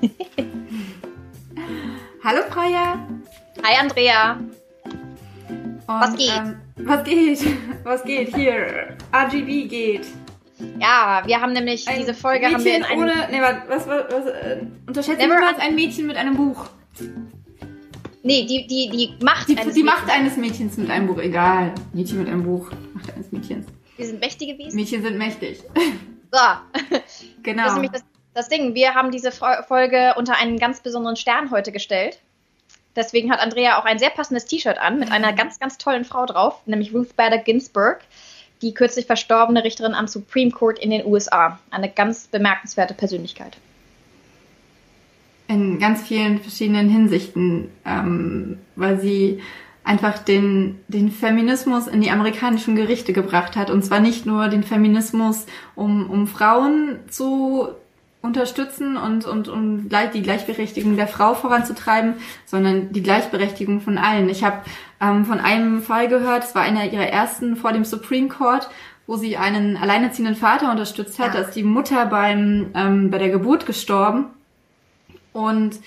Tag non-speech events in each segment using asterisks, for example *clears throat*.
*laughs* Hallo Freya. Hi Andrea. Und, was geht? Ähm, was geht? *laughs* Was geht hier? RGB geht. Ja, wir haben nämlich ein diese Folge Mädchen haben wir in einem ohne, nee, was, was, was, äh, unterschätzt niemals ein Mädchen mit einem Buch. Nee, die, die, die Macht die, eines Die Macht eines Mädchens mit einem Buch, egal. Mädchen mit einem Buch, Macht eines Mädchens. Wir sind mächtige Wesen. Mädchen sind mächtig. *laughs* So. Genau. Das ist nämlich das, das Ding. Wir haben diese Folge unter einen ganz besonderen Stern heute gestellt. Deswegen hat Andrea auch ein sehr passendes T-Shirt an mit einer ganz, ganz tollen Frau drauf, nämlich Ruth Bader Ginsburg, die kürzlich verstorbene Richterin am Supreme Court in den USA. Eine ganz bemerkenswerte Persönlichkeit. In ganz vielen verschiedenen Hinsichten, ähm, weil sie einfach den, den Feminismus in die amerikanischen Gerichte gebracht hat. Und zwar nicht nur den Feminismus, um, um Frauen zu unterstützen und, und um die Gleichberechtigung der Frau voranzutreiben, sondern die Gleichberechtigung von allen. Ich habe ähm, von einem Fall gehört, es war einer ihrer ersten vor dem Supreme Court, wo sie einen alleinerziehenden Vater unterstützt hat, ja. da ist die Mutter beim, ähm, bei der Geburt gestorben und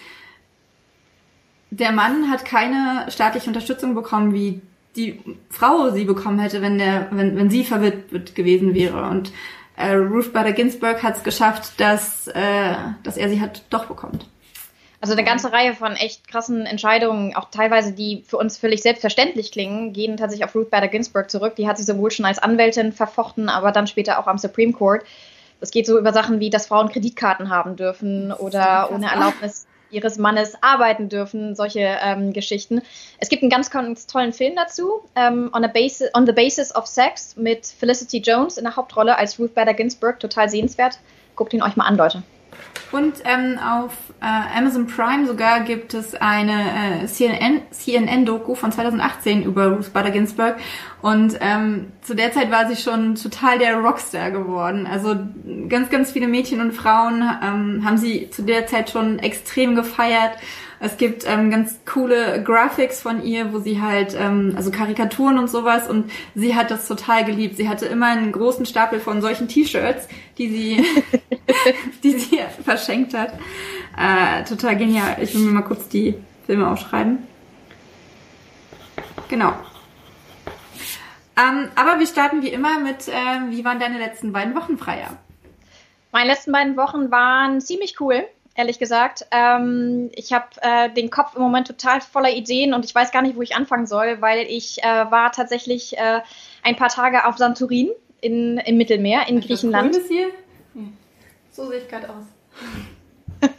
der Mann hat keine staatliche Unterstützung bekommen, wie die Frau sie bekommen hätte, wenn der, wenn, wenn sie verwitwet gewesen wäre. Und äh, Ruth Bader Ginsburg hat es geschafft, dass, äh, dass er sie hat doch bekommt. Also eine ganze Reihe von echt krassen Entscheidungen, auch teilweise, die für uns völlig selbstverständlich klingen, gehen tatsächlich auf Ruth Bader Ginsburg zurück. Die hat sich sowohl schon als Anwältin verfochten, aber dann später auch am Supreme Court. Das geht so über Sachen wie, dass Frauen Kreditkarten haben dürfen oder ohne Erlaubnis ihres Mannes arbeiten dürfen, solche ähm, Geschichten. Es gibt einen ganz, ganz tollen Film dazu, ähm, on, basis, on, the Basis of Sex mit Felicity Jones in der Hauptrolle als Ruth Bader Ginsburg, total sehenswert. Guckt ihn euch mal an, Leute. Und ähm, auf äh, Amazon Prime sogar gibt es eine äh, CNN-Doku CNN von 2018 über Ruth Bader Ginsburg. Und ähm, zu der Zeit war sie schon total der Rockstar geworden. Also ganz, ganz viele Mädchen und Frauen ähm, haben sie zu der Zeit schon extrem gefeiert. Es gibt ähm, ganz coole Graphics von ihr, wo sie halt, ähm, also Karikaturen und sowas und sie hat das total geliebt. Sie hatte immer einen großen Stapel von solchen T-Shirts, die sie, *laughs* *laughs* die sie verschenkt hat. Äh, total genial. Ich will mir mal kurz die Filme aufschreiben. Genau. Ähm, aber wir starten wie immer mit, äh, wie waren deine letzten beiden Wochen, Freier? Meine letzten beiden Wochen waren ziemlich cool ehrlich gesagt. Ähm, ich habe äh, den Kopf im Moment total voller Ideen und ich weiß gar nicht, wo ich anfangen soll, weil ich äh, war tatsächlich äh, ein paar Tage auf Santorin in, im Mittelmeer in Griechenland. Das hier? So sehe ich gerade aus. *laughs*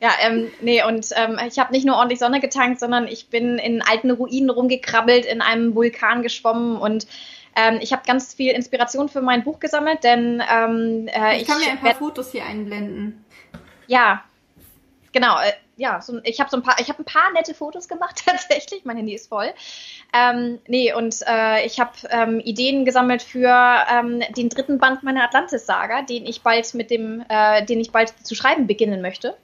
ja, ähm, nee, und ähm, ich habe nicht nur ordentlich Sonne getankt, sondern ich bin in alten Ruinen rumgekrabbelt, in einem Vulkan geschwommen und ähm, ich habe ganz viel Inspiration für mein Buch gesammelt, denn ähm, äh, ich, ich kann mir ein paar Fotos hier einblenden. Ja, genau. Äh, ja, so, ich habe so ein paar, ich habe ein paar nette Fotos gemacht *laughs* tatsächlich. Mein Handy ist voll. Ähm, nee, und äh, ich habe ähm, Ideen gesammelt für ähm, den dritten Band meiner Atlantis-Saga, den ich bald mit dem, äh, den ich bald zu schreiben beginnen möchte.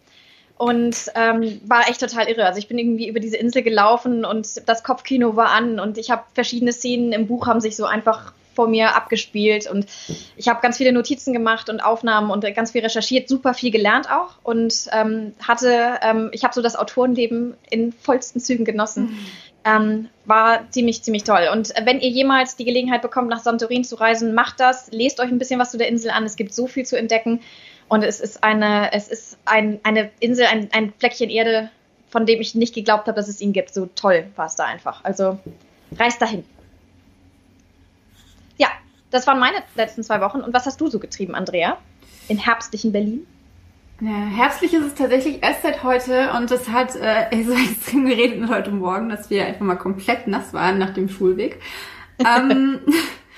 Und ähm, war echt total irre. Also ich bin irgendwie über diese Insel gelaufen und das Kopfkino war an und ich habe verschiedene Szenen im Buch haben sich so einfach vor mir abgespielt und ich habe ganz viele Notizen gemacht und Aufnahmen und ganz viel recherchiert, super viel gelernt auch und ähm, hatte, ähm, ich habe so das Autorenleben in vollsten Zügen genossen. Mhm. Ähm, war ziemlich, ziemlich toll. Und wenn ihr jemals die Gelegenheit bekommt, nach Santorin zu reisen, macht das, lest euch ein bisschen was zu der Insel an. Es gibt so viel zu entdecken und es ist eine, es ist ein, eine Insel, ein, ein Fleckchen Erde, von dem ich nicht geglaubt habe, dass es ihn gibt. So toll war es da einfach. Also reist dahin. Das waren meine letzten zwei Wochen. Und was hast du so getrieben, Andrea? In herbstlichen Berlin? Ja, herbstlich ist es tatsächlich erst seit heute und es hat äh, *laughs* so extrem geredet heute Morgen, dass wir einfach mal komplett nass waren nach dem Schulweg. ähm,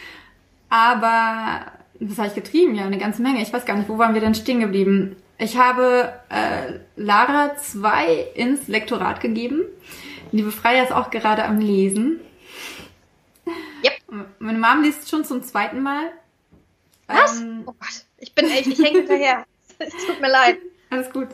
*laughs* aber was habe ich getrieben? Ja, eine ganze Menge. Ich weiß gar nicht, wo waren wir denn stehen geblieben? Ich habe äh, Lara 2 ins Lektorat gegeben. Liebe Freya ist auch gerade am Lesen. Yep. Meine Mom liest schon zum zweiten Mal. Was? Ähm, oh Gott, ich bin echt, ich hänge hinterher. *laughs* Es tut mir leid. Alles gut.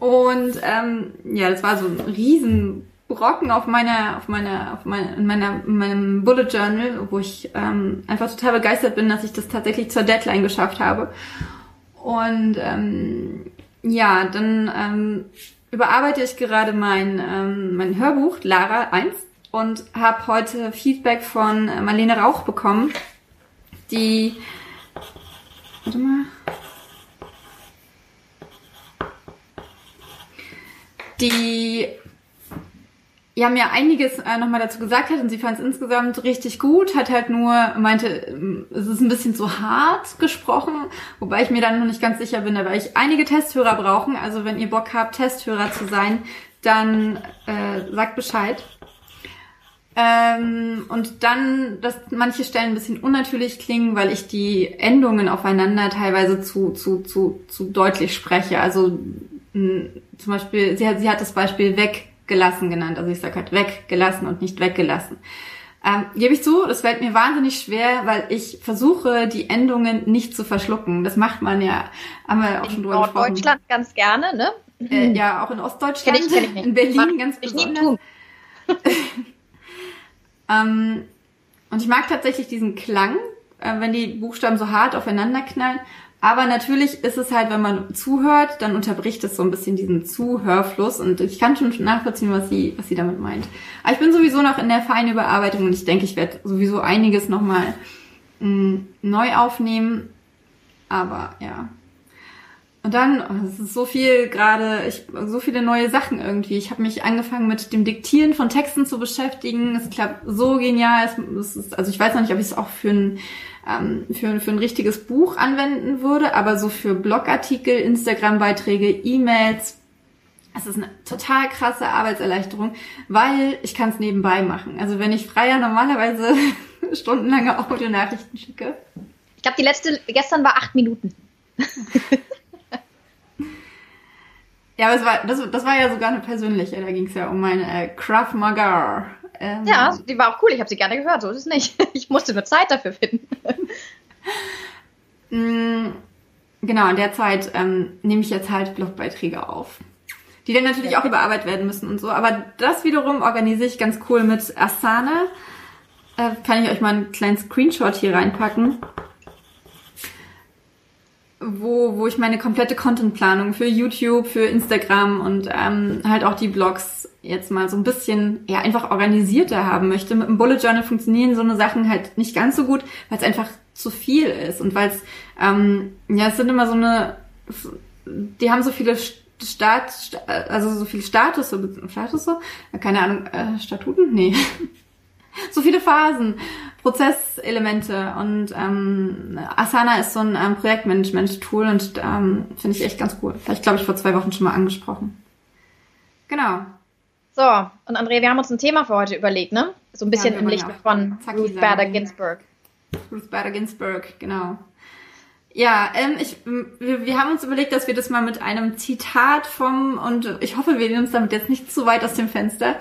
Und ähm, ja, das war so ein riesen Brocken auf meiner, auf meiner, auf meiner, in meiner, in meinem Bullet Journal, wo ich ähm, einfach total begeistert bin, dass ich das tatsächlich zur Deadline geschafft habe. Und ähm, ja, dann ähm, überarbeite ich gerade mein, ähm, mein Hörbuch, Lara 1, und habe heute Feedback von Marlene Rauch bekommen, die. Warte mal. Die ja mir einiges äh, nochmal dazu gesagt hat und sie fand es insgesamt richtig gut, hat halt nur meinte, ähm, es ist ein bisschen zu hart gesprochen, wobei ich mir dann noch nicht ganz sicher bin, werde ich einige Testhörer brauchen. Also wenn ihr Bock habt, Testhörer zu sein, dann äh, sagt Bescheid. Ähm, und dann, dass manche Stellen ein bisschen unnatürlich klingen, weil ich die Endungen aufeinander teilweise zu, zu, zu, zu deutlich spreche. Also mh, zum Beispiel, sie hat, sie hat das Beispiel weggelassen genannt. Also ich sage halt weggelassen und nicht weggelassen. Ähm, gebe ich zu, das fällt mir wahnsinnig schwer, weil ich versuche, die Endungen nicht zu verschlucken. Das macht man ja, haben wir auch in schon drüber gesprochen. In Deutschland ganz gerne, ne? Äh, ja, auch in Ostdeutschland, kenn ich, kenn ich in Berlin Mach ganz ich besonders. nie tun. *laughs* Ähm, und ich mag tatsächlich diesen Klang, äh, wenn die Buchstaben so hart aufeinander knallen. Aber natürlich ist es halt, wenn man zuhört, dann unterbricht es so ein bisschen diesen Zuhörfluss und ich kann schon nachvollziehen, was sie, was sie damit meint. Aber ich bin sowieso noch in der feinen Überarbeitung und ich denke, ich werde sowieso einiges nochmal mm, neu aufnehmen. Aber ja. Und dann, oh, es ist so viel gerade, ich so viele neue Sachen irgendwie. Ich habe mich angefangen mit dem Diktieren von Texten zu beschäftigen. Es klappt so genial. Es, es ist, also ich weiß noch nicht, ob ich es auch für ein ähm, für, für ein richtiges Buch anwenden würde, aber so für Blogartikel, Instagram-Beiträge, E-Mails, es ist eine total krasse Arbeitserleichterung, weil ich kann es nebenbei machen. Also wenn ich freier normalerweise *laughs* stundenlange Audionachrichten schicke. Ich glaube, die letzte gestern war acht Minuten. *laughs* Ja, aber es war, das, das war ja sogar eine persönliche, da ging es ja um meine äh, Krav Maga. Ähm, Ja, die war auch cool. Ich habe sie gerne gehört. So ist es nicht. *laughs* Ich musste nur Zeit dafür finden. *laughs* Mm, Genau, in der Zeit ähm, nehme ich jetzt halt Blogbeiträge auf. Die dann natürlich Ja. auch überarbeitet werden müssen und so. Aber das wiederum organisiere ich ganz cool mit Asana. Äh, kann ich euch mal einen kleinen Screenshot hier reinpacken. Wo, wo ich meine komplette Contentplanung für YouTube, für Instagram und ähm, halt auch die Blogs jetzt mal so ein bisschen ja einfach organisierter haben möchte. Mit dem Bullet Journal funktionieren so eine Sachen halt nicht ganz so gut, weil es einfach zu viel ist und weil es ähm, ja es sind immer so eine die haben so viele Start, also so viele Status, Status, keine Ahnung, äh, Statuten? Nee. *laughs* so viele Phasen, Prozesselemente und ähm, Asana ist so ein ähm, Projektmanagement-Tool und ähm, finde ich echt ganz cool. Vielleicht glaube ich vor zwei Wochen schon mal angesprochen. Genau. So, und Andrea, wir haben uns ein Thema für heute überlegt, ne? So ein bisschen wir im Licht ja von Zacki Ruth. Bader Ginsburg. Ruth Bader Ginsburg, genau. Ja, ähm, ich, wir, wir haben uns überlegt, dass wir das mal mit einem Zitat vom, und ich hoffe, wir lehnen uns damit jetzt nicht zu weit aus dem Fenster,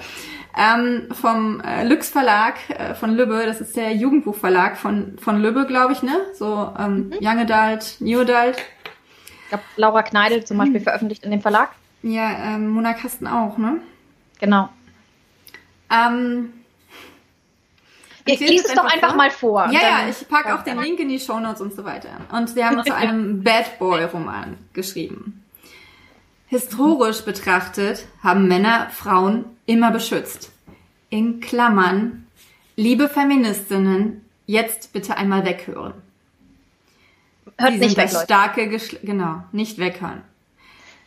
ähm, vom äh, Lüx Verlag äh, von Lübbe, das ist der Jugendbuchverlag von, von Lübbe, glaube ich, ne? So ähm, Young Adult, New Adult. Ich glaube, Laura Kneidel zum Beispiel veröffentlicht in dem Verlag. Ja, ähm, Mona Kasten auch, ne? Genau. Ähm, Ich das es doch einfach vor. mal vor. Ja, ja, ich packe auch den Link in die Shownotes und so weiter. Und wir haben zu *laughs* einem Bad Boy Roman geschrieben. Historisch betrachtet haben Männer Frauen immer beschützt. In Klammern, liebe Feministinnen, jetzt bitte einmal weghören. Hört Sie nicht sind weg, das starke Geschlecht, genau, nicht weghören.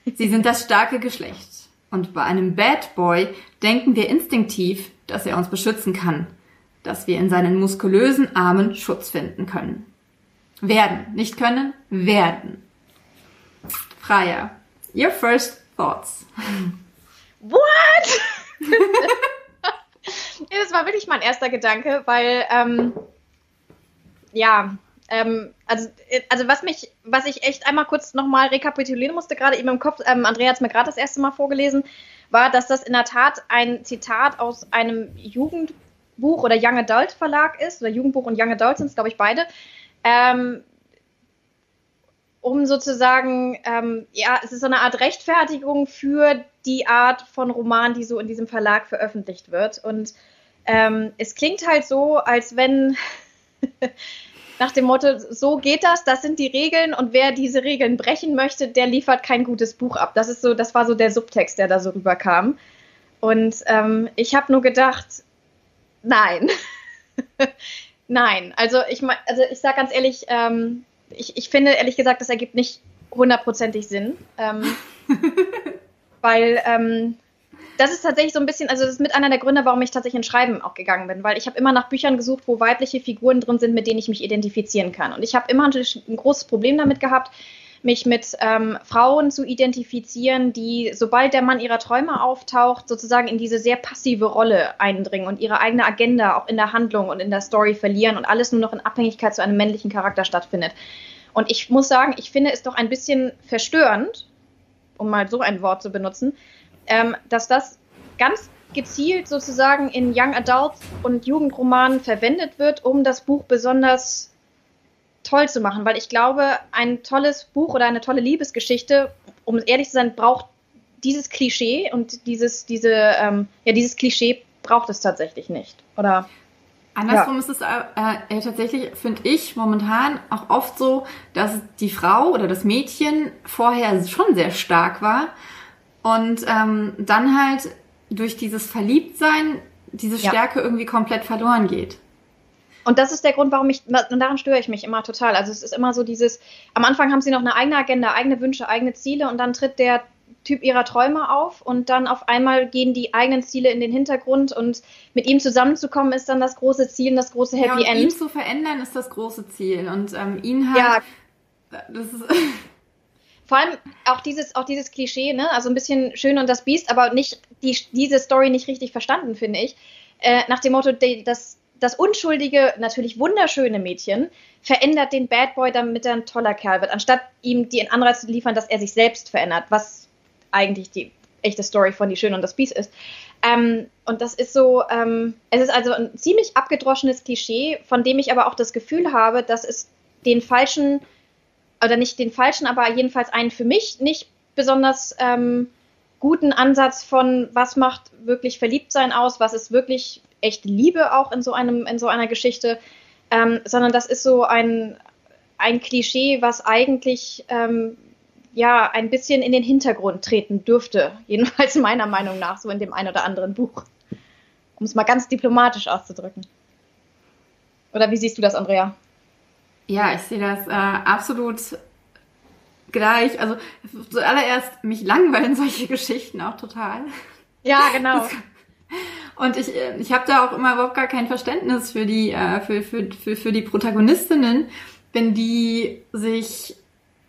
Sie sind das starke Geschlecht. Und bei einem Bad Boy denken wir instinktiv, dass er uns beschützen kann, dass wir in seinen muskulösen Armen Schutz finden können. Werden, nicht können, werden. Freier. Your first thoughts. What? *laughs* Ja, das war wirklich mein erster Gedanke, weil, ähm, ja, ähm, also, äh, also was mich, was ich echt einmal kurz nochmal rekapitulieren musste, gerade eben im Kopf, ähm, Andrea hat es mir gerade das erste Mal vorgelesen, war, dass das in der Tat ein Zitat aus einem Jugendbuch oder Young Adult Verlag ist, oder Jugendbuch und Young Adult sind es, glaube ich, beide, ähm, um sozusagen, ähm, ja, es ist so eine Art Rechtfertigung für die Art von Roman, die so in diesem Verlag veröffentlicht wird. Und ähm, es klingt halt so, als wenn *laughs* nach dem Motto, so geht das, das sind die Regeln und wer diese Regeln brechen möchte, der liefert kein gutes Buch ab. Das ist so, das war so der Subtext, der da so rüberkam. Und ähm, ich habe nur gedacht, nein. *laughs* nein. Also ich also ich sage ganz ehrlich, ähm, ich, ich finde ehrlich gesagt, das ergibt nicht hundertprozentig Sinn. Ähm, *laughs* weil ähm, das ist tatsächlich so ein bisschen, also das ist mit einer der Gründe, warum ich tatsächlich in Schreiben auch gegangen bin, weil ich habe immer nach Büchern gesucht, wo weibliche Figuren drin sind, mit denen ich mich identifizieren kann. Und ich habe immer natürlich ein großes Problem damit gehabt, mich mit ähm, Frauen zu identifizieren, die, sobald der Mann ihrer Träume auftaucht, sozusagen in diese sehr passive Rolle eindringen und ihre eigene Agenda auch in der Handlung und in der Story verlieren und alles nur noch in Abhängigkeit zu einem männlichen Charakter stattfindet. Und ich muss sagen, ich finde es doch ein bisschen verstörend, um mal so ein Wort zu benutzen, ähm, dass das ganz gezielt sozusagen in Young Adults und Jugendromanen verwendet wird, um das Buch besonders toll zu machen, weil ich glaube, ein tolles Buch oder eine tolle Liebesgeschichte, um ehrlich zu sein, braucht dieses Klischee und dieses, diese, ähm, ja, dieses Klischee braucht es tatsächlich nicht. Oder Andersrum ja. ist es äh, äh, tatsächlich, finde ich, momentan auch oft so, dass die Frau oder das Mädchen vorher schon sehr stark war und ähm, dann halt durch dieses Verliebtsein diese Stärke ja. irgendwie komplett verloren geht. Und das ist der Grund, warum ich, und daran störe ich mich immer total. Also es ist immer so dieses, am Anfang haben sie noch eine eigene Agenda, eigene Wünsche, eigene Ziele und dann tritt der Typ ihrer Träume auf und dann auf einmal gehen die eigenen Ziele in den Hintergrund und mit ihm zusammenzukommen ist dann das große Ziel und das große Happy ja, und End. Ihn zu verändern ist das große Ziel und ähm, ihn halt. Ja. Das ist *laughs* vor allem auch dieses, auch dieses Klischee, ne? Also ein bisschen schön und das Biest, aber nicht die, diese Story nicht richtig verstanden, finde ich. Äh, nach dem Motto, das, das unschuldige, natürlich wunderschöne Mädchen verändert den Bad Boy, damit er ein toller Kerl wird, anstatt ihm die Anreiz zu liefern, dass er sich selbst verändert, was eigentlich die echte Story von Die Schöne und das Biest ist. Ähm, und das ist so, ähm, es ist also ein ziemlich abgedroschenes Klischee, von dem ich aber auch das Gefühl habe, dass es den falschen oder nicht den falschen, aber jedenfalls einen für mich nicht besonders ähm, guten Ansatz von, was macht wirklich Verliebtsein aus, was ist wirklich echte Liebe auch in so einem, in so einer Geschichte, ähm, sondern das ist so ein, ein Klischee, was eigentlich ähm, ja ein bisschen in den Hintergrund treten dürfte, *laughs* jedenfalls meiner Meinung nach, so in dem einen oder anderen Buch. Um es mal ganz diplomatisch auszudrücken. Oder wie siehst du das, Andrea? Ja, ich sehe das äh, absolut gleich. Also zuallererst, mich langweilen solche *laughs* Geschichten auch total. Ja, genau. Das, und ich, äh, ich habe da auch immer überhaupt gar kein Verständnis für die, äh, für, für, für, für die Protagonistinnen, wenn die sich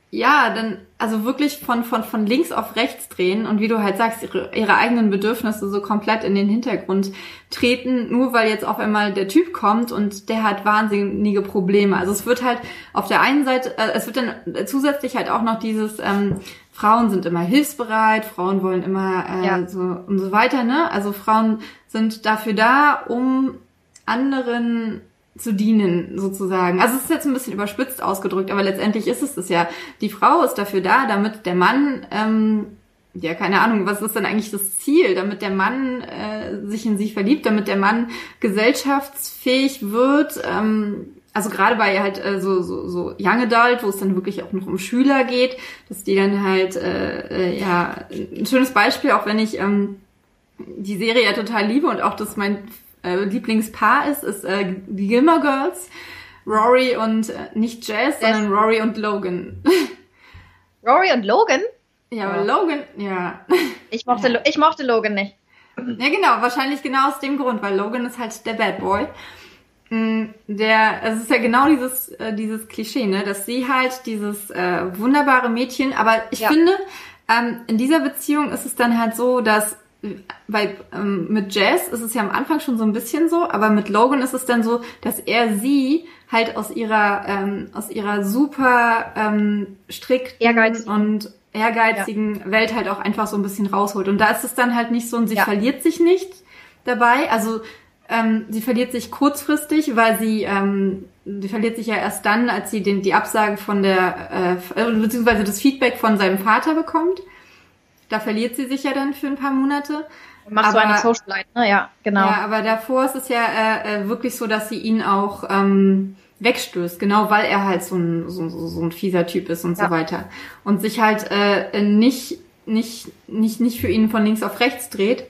ja, dann also wirklich von, von, von links auf rechts drehen und wie du halt sagst, ihre, ihre eigenen Bedürfnisse so komplett in den Hintergrund treten, nur weil jetzt auf einmal der Typ kommt und der hat wahnsinnige Probleme. Also es wird halt auf der einen Seite, äh, es wird dann zusätzlich halt auch noch dieses, ähm, Frauen sind immer hilfsbereit, Frauen wollen immer äh, ja. so und so weiter, ne? Also Frauen sind dafür da, um anderen zu dienen, sozusagen. Also es ist jetzt ein bisschen überspitzt ausgedrückt, aber letztendlich ist es das ja. Die Frau ist dafür da, damit der Mann, ähm, ja, keine Ahnung, was ist denn eigentlich das Ziel, damit der Mann äh, sich in sie verliebt, damit der Mann gesellschaftsfähig wird. Ähm, also gerade bei halt äh, so, so, so Young Adult, wo es dann wirklich auch noch um Schüler geht, dass die dann halt, äh, äh, ja, ein schönes Beispiel, auch wenn ich ähm, die Serie ja total liebe und auch das mein äh, Lieblingspaar ist, ist äh, die Gilmore Girls. Rory und äh, nicht Jess, sondern Rory und Logan. *laughs* Rory und Logan? Ja, aber Logan, ja. *laughs* Ich mochte, ja. ich mochte Logan nicht. Ja, genau, wahrscheinlich genau aus dem Grund, weil Logan ist halt der Bad Boy. Mm, der, es ist ja genau dieses, äh, dieses Klischee, ne, dass sie halt dieses äh, wunderbare Mädchen, aber ich ja. finde, ähm, in dieser Beziehung ist es dann halt so, dass weil ähm, mit Jazz ist es ja am Anfang schon so ein bisschen so, aber mit Logan ist es dann so, dass er sie halt aus ihrer ähm, aus ihrer super ähm, strikten Ehrgeiz. und ehrgeizigen ja. Welt halt auch einfach so ein bisschen rausholt. Und da ist es dann halt nicht so und sie ja. verliert sich nicht dabei. Also ähm, sie verliert sich kurzfristig, weil sie ähm, sie verliert sich ja erst dann, als sie den die Absage von der äh, beziehungsweise das Feedback von seinem Vater bekommt. Da verliert sie sich ja dann für ein paar Monate. Machst aber, du eine Socialite, ne? Ja, genau. Ja, aber davor ist es ja äh, äh, wirklich so, dass sie ihn auch, ähm, wegstößt, genau weil er halt so ein, so, so ein fieser Typ ist und ja. so weiter. Und sich halt äh, nicht, nicht, nicht, nicht für ihn von links auf rechts dreht,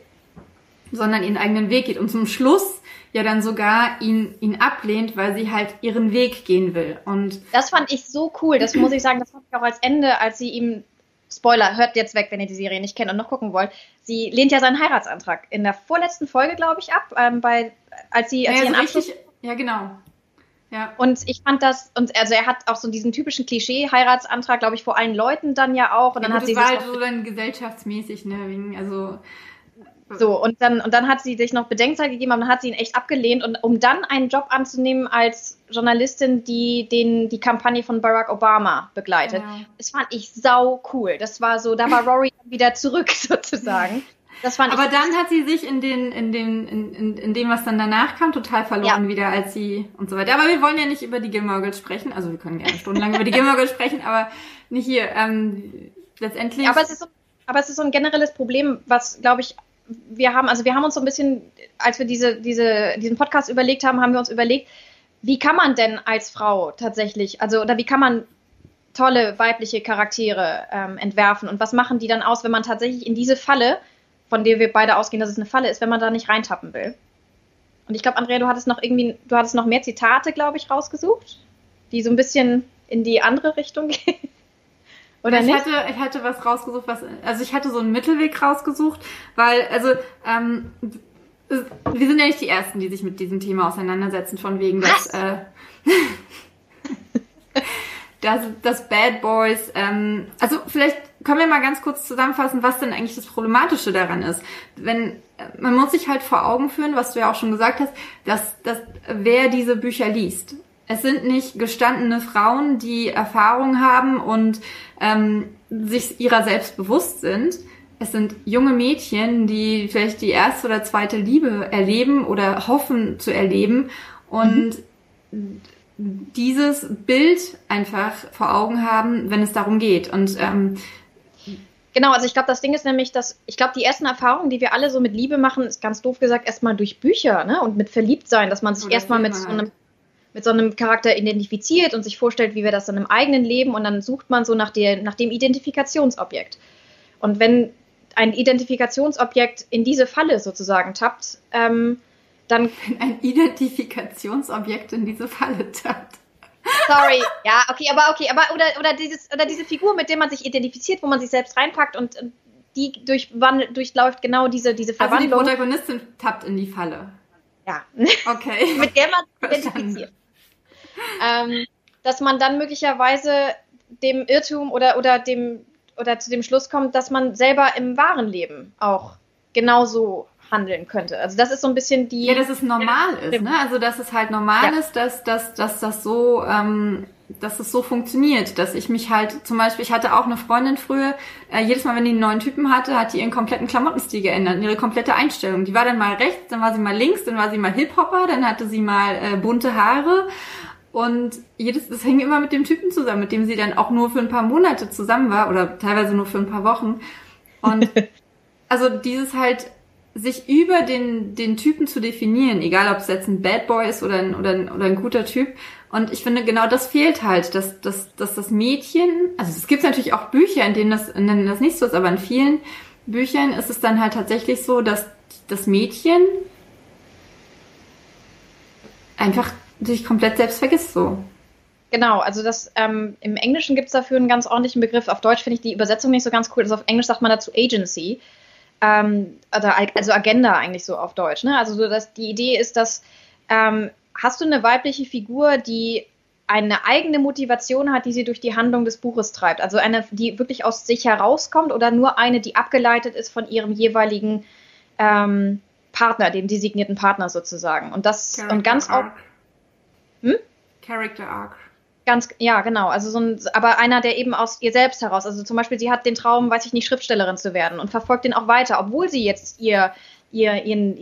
sondern ihren eigenen Weg geht. Und zum Schluss ja dann sogar ihn, ihn ablehnt, weil sie halt ihren Weg gehen will. Und das fand ich so cool. Das muss ich sagen, das fand ich auch als Ende, als sie ihm Spoiler, hört jetzt weg, wenn ihr die Serie nicht kennt und noch gucken wollt. Sie lehnt ja seinen Heiratsantrag in der vorletzten Folge, glaube ich, ab, ähm, bei, als sie, als ja, sie so richtig, Ja, genau. Ja. Und ich fand das, und also er hat auch so diesen typischen Klischee-Heiratsantrag, glaube ich, vor allen Leuten dann ja auch. Und dann ja, hat sie war halt so dann gesellschaftsmäßig, ne, wegen, also. So, und dann, und dann hat sie sich noch Bedenkzeit gegeben, aber dann hat sie ihn echt abgelehnt. Und um dann einen Job anzunehmen als Journalistin, die den, die Kampagne von Barack Obama begleitet. Genau. Das fand ich sau cool. Das war so, da war Rory wieder zurück *laughs* sozusagen. Aber dann hat sie sich in den, in den, in, in, in dem, was dann danach kam, total verloren ja. wieder, als sie und so weiter. Aber wir wollen ja nicht über die Gilmore sprechen. Also wir können gerne stundenlang über die Gilmore sprechen, aber nicht hier. Ähm, letztendlich. Aber es ist so, aber es ist so ein generelles Problem, was, glaube ich, wir haben, also wir haben uns so ein bisschen, als wir diese, diese, diesen Podcast überlegt haben, haben wir uns überlegt, wie kann man denn als Frau tatsächlich, also oder wie kann man tolle weibliche Charaktere ähm, entwerfen und was machen die dann aus, wenn man tatsächlich in diese Falle von der wir beide ausgehen, dass es eine Falle ist, wenn man da nicht reintappen will. Und ich glaube, Andrea, du hattest noch irgendwie, du hattest noch mehr Zitate, glaube ich, rausgesucht, die so ein bisschen in die andere Richtung *laughs* gehen. Oder ich nicht? Hatte, ich hatte was rausgesucht, was, also ich hatte so einen Mittelweg rausgesucht, weil, also, ähm, wir sind ja nicht die Ersten, die sich mit diesem Thema auseinandersetzen, von wegen, dass, äh, *laughs* dass, dass Bad Boys, ähm, also vielleicht können wir mal ganz kurz zusammenfassen, was denn eigentlich das Problematische daran ist. Wenn man muss sich halt vor Augen führen, was du ja auch schon gesagt hast, dass, dass wer diese Bücher liest. Es sind nicht gestandene Frauen, die Erfahrung haben und ähm, sich ihrer selbst bewusst sind. Es sind junge Mädchen, die vielleicht die erste oder zweite Liebe erleben oder hoffen zu erleben und mhm. dieses Bild einfach vor Augen haben, wenn es darum geht. Und ähm, Genau, also ich glaube, das Ding ist nämlich, dass ich glaube, die ersten Erfahrungen, die wir alle so mit Liebe machen, ist ganz doof gesagt erstmal durch Bücher ne? und mit Verliebtsein, dass man sich erstmal mit so einem mit so einem Charakter identifiziert und sich vorstellt, wie wir das dann im eigenen Leben und dann sucht man so nach, der, nach dem Identifikationsobjekt. Und wenn ein Identifikationsobjekt in diese Falle sozusagen tappt, ähm, dann. Wenn *laughs* ein Identifikationsobjekt in diese Falle tappt. Sorry, ja, okay, aber okay, aber oder, oder dieses oder diese Figur, mit der man sich identifiziert, wo man sich selbst reinpackt und, die durchläuft genau diese diese Verwandlung. Also die Protagonistin tappt in die Falle. Ja. Okay. *laughs* mit der man sich identifiziert. Ähm, dass man dann möglicherweise dem Irrtum oder oder dem oder zu dem Schluss kommt, dass man selber im wahren Leben auch genauso handeln könnte. Also das ist so ein bisschen die. Ja, dass es normal ist, ne? Also dass es halt normal ja. ist, dass, dass, dass das so, ähm, dass es so funktioniert, dass ich mich halt, zum Beispiel, ich hatte auch eine Freundin früher, äh, jedes Mal, wenn die einen neuen Typen hatte, hat die ihren kompletten Klamottenstil geändert, ihre komplette Einstellung. Die war dann mal rechts, dann war sie mal links, dann war sie mal Hip-Hopper, dann hatte sie mal äh, bunte Haare. Und jedes, das hing immer mit dem Typen zusammen, mit dem sie dann auch nur für ein paar Monate zusammen war oder teilweise nur für ein paar Wochen. Und *laughs* also dieses halt sich über den, den Typen zu definieren, egal ob es jetzt ein Bad Boy ist oder ein, oder ein, oder ein guter Typ. Und ich finde, genau das fehlt halt, dass, dass, dass das Mädchen, also es gibt natürlich auch Bücher, in denen das, in denen das nicht so ist, aber in vielen Büchern ist es dann halt tatsächlich so, dass das Mädchen einfach sich komplett selbst vergisst so. Genau, also das ähm, im Englischen gibt es dafür einen ganz ordentlichen Begriff. Auf Deutsch finde ich die Übersetzung nicht so ganz cool. Also auf Englisch sagt man dazu Agency ähm, also Agenda eigentlich so auf Deutsch. Ne? Also so, dass die Idee ist, dass ähm, hast du eine weibliche Figur, die eine eigene Motivation hat, die sie durch die Handlung des Buches treibt. Also eine, die wirklich aus sich herauskommt oder nur eine, die abgeleitet ist von ihrem jeweiligen ähm, Partner, dem designierten Partner sozusagen. Und das Character und ganz auch. Hm? Character Arc. Ganz, ja, genau. Also so ein, aber einer, der eben aus ihr selbst heraus, also zum Beispiel, sie hat den Traum, weiß ich nicht, Schriftstellerin zu werden und verfolgt den auch weiter, obwohl sie jetzt ihr, ihr, ihren,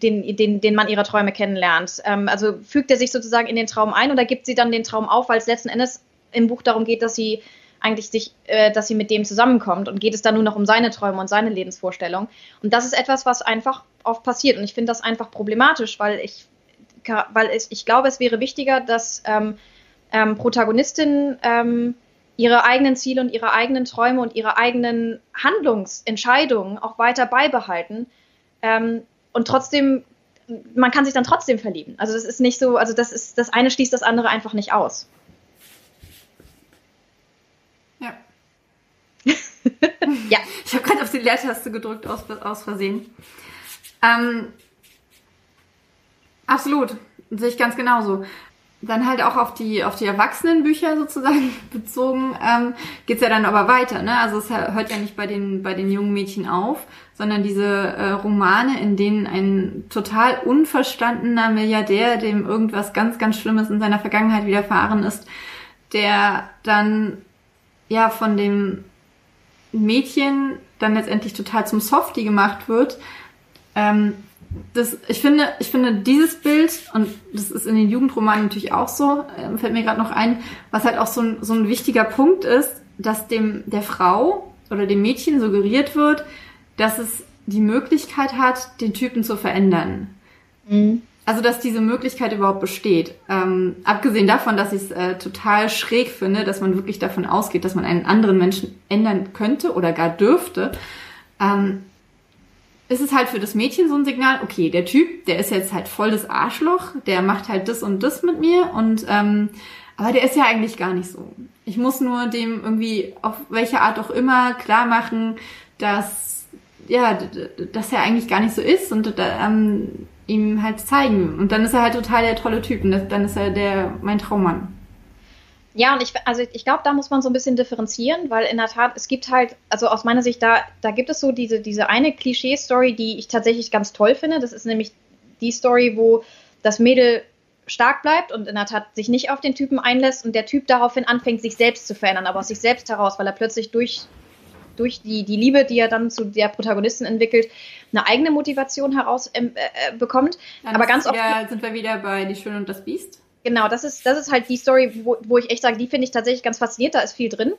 den, den, den Mann ihrer Träume kennenlernt. Ähm, also fügt er sich sozusagen in den Traum ein oder gibt sie dann den Traum auf, weil es letzten Endes im Buch darum geht, dass sie eigentlich sich, äh, dass sie mit dem zusammenkommt und geht es dann nur noch um seine Träume und seine Lebensvorstellung. Und das ist etwas, was einfach oft passiert. Und ich finde das einfach problematisch, weil ich weil ich, ich glaube, es wäre wichtiger, dass ähm, ähm, Protagonistinnen ähm, ihre eigenen Ziele und ihre eigenen Träume und ihre eigenen Handlungsentscheidungen auch weiter beibehalten. Ähm, und trotzdem, man kann sich dann trotzdem verlieben. Also das ist nicht so, also das ist, das eine schließt das andere einfach nicht aus. Ja. *laughs* ja. Ich habe gerade auf die Leertaste gedrückt aus, aus Versehen. Ähm, absolut. Sehe ich ganz genauso dann halt auch auf die auf die Erwachsenenbücher sozusagen *laughs* bezogen ähm, geht ja dann aber weiter ne also es hört ja nicht bei den bei den jungen Mädchen auf sondern diese äh, Romane in denen ein total unverstandener Milliardär dem irgendwas ganz ganz Schlimmes in seiner Vergangenheit widerfahren ist der dann ja von dem Mädchen dann letztendlich total zum Softie gemacht wird ähm, das, ich finde, ich finde dieses Bild, und das ist in den Jugendromanen natürlich auch so, äh, fällt mir gerade noch ein, was halt auch so ein, so ein wichtiger Punkt ist, dass dem der Frau oder dem Mädchen suggeriert wird, dass es die Möglichkeit hat, den Typen zu verändern. Mhm. Also, dass diese Möglichkeit überhaupt besteht. Ähm, abgesehen davon, dass ich es äh, total schräg finde, dass man wirklich davon ausgeht, dass man einen anderen Menschen ändern könnte oder gar dürfte. Ähm, ist es halt für das Mädchen so ein Signal, okay, der Typ, der ist jetzt halt voll das Arschloch, der macht halt das und das mit mir und ähm, aber der ist ja eigentlich gar nicht so. Ich muss nur dem irgendwie auf welche Art auch immer klar machen, dass ja, dass er eigentlich gar nicht so ist und ähm, ihm halt zeigen. Und dann ist er halt total der tolle Typ und dann ist er der mein Traummann. Ja, und ich, also ich glaube, da muss man so ein bisschen differenzieren, weil in der Tat, es gibt halt, also aus meiner Sicht, da, da gibt es so diese, diese eine Klischee-Story, die ich tatsächlich ganz toll finde. Das ist nämlich die Story, wo das Mädel stark bleibt und in der Tat sich nicht auf den Typen einlässt und der Typ daraufhin anfängt, sich selbst zu verändern, aber aus sich selbst heraus, weil er plötzlich durch, durch die, die Liebe, die er dann zu der Protagonistin entwickelt, eine eigene Motivation heraus äh, äh, bekommt. Dann aber ganz oft. Sind wir wieder bei Die Schöne und das Biest? Genau, das ist, das ist halt die Story, wo, wo ich echt sage, die finde ich tatsächlich ganz faszinierend, da ist viel drin.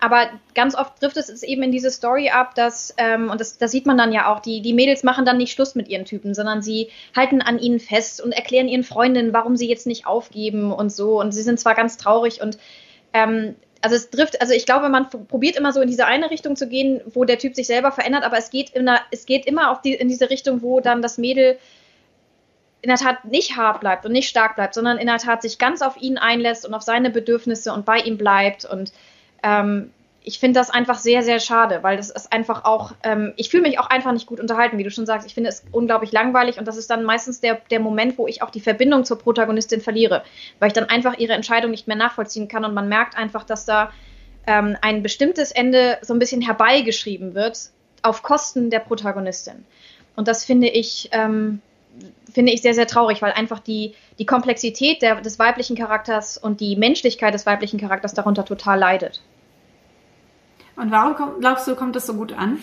Aber ganz oft trifft es eben in diese Story ab, dass, ähm, und das, das sieht man dann ja auch, die, die Mädels machen dann nicht Schluss mit ihren Typen, sondern sie halten an ihnen fest und erklären ihren Freundinnen, warum sie jetzt nicht aufgeben und so. Und sie sind zwar ganz traurig und ähm, also es trifft, also ich glaube, man probiert immer so in diese eine Richtung zu gehen, wo der Typ sich selber verändert, aber es geht immer, es geht immer auf die, in diese Richtung, wo dann das Mädel in der Tat nicht hart bleibt und nicht stark bleibt, sondern in der Tat sich ganz auf ihn einlässt und auf seine Bedürfnisse und bei ihm bleibt. Und ähm, ich finde das einfach sehr, sehr schade, weil das ist einfach auch, ähm, ich fühle mich auch einfach nicht gut unterhalten, wie du schon sagst. Ich finde es unglaublich langweilig und das ist dann meistens der, der Moment, wo ich auch die Verbindung zur Protagonistin verliere, weil ich dann einfach ihre Entscheidung nicht mehr nachvollziehen kann und man merkt einfach, dass da ähm, ein bestimmtes Ende so ein bisschen herbeigeschrieben wird auf Kosten der Protagonistin. Und das finde ich, ähm, finde ich sehr, sehr traurig, weil einfach die, die Komplexität der, des weiblichen Charakters und die Menschlichkeit des weiblichen Charakters darunter total leidet. Und warum glaubst du, kommt das so gut an?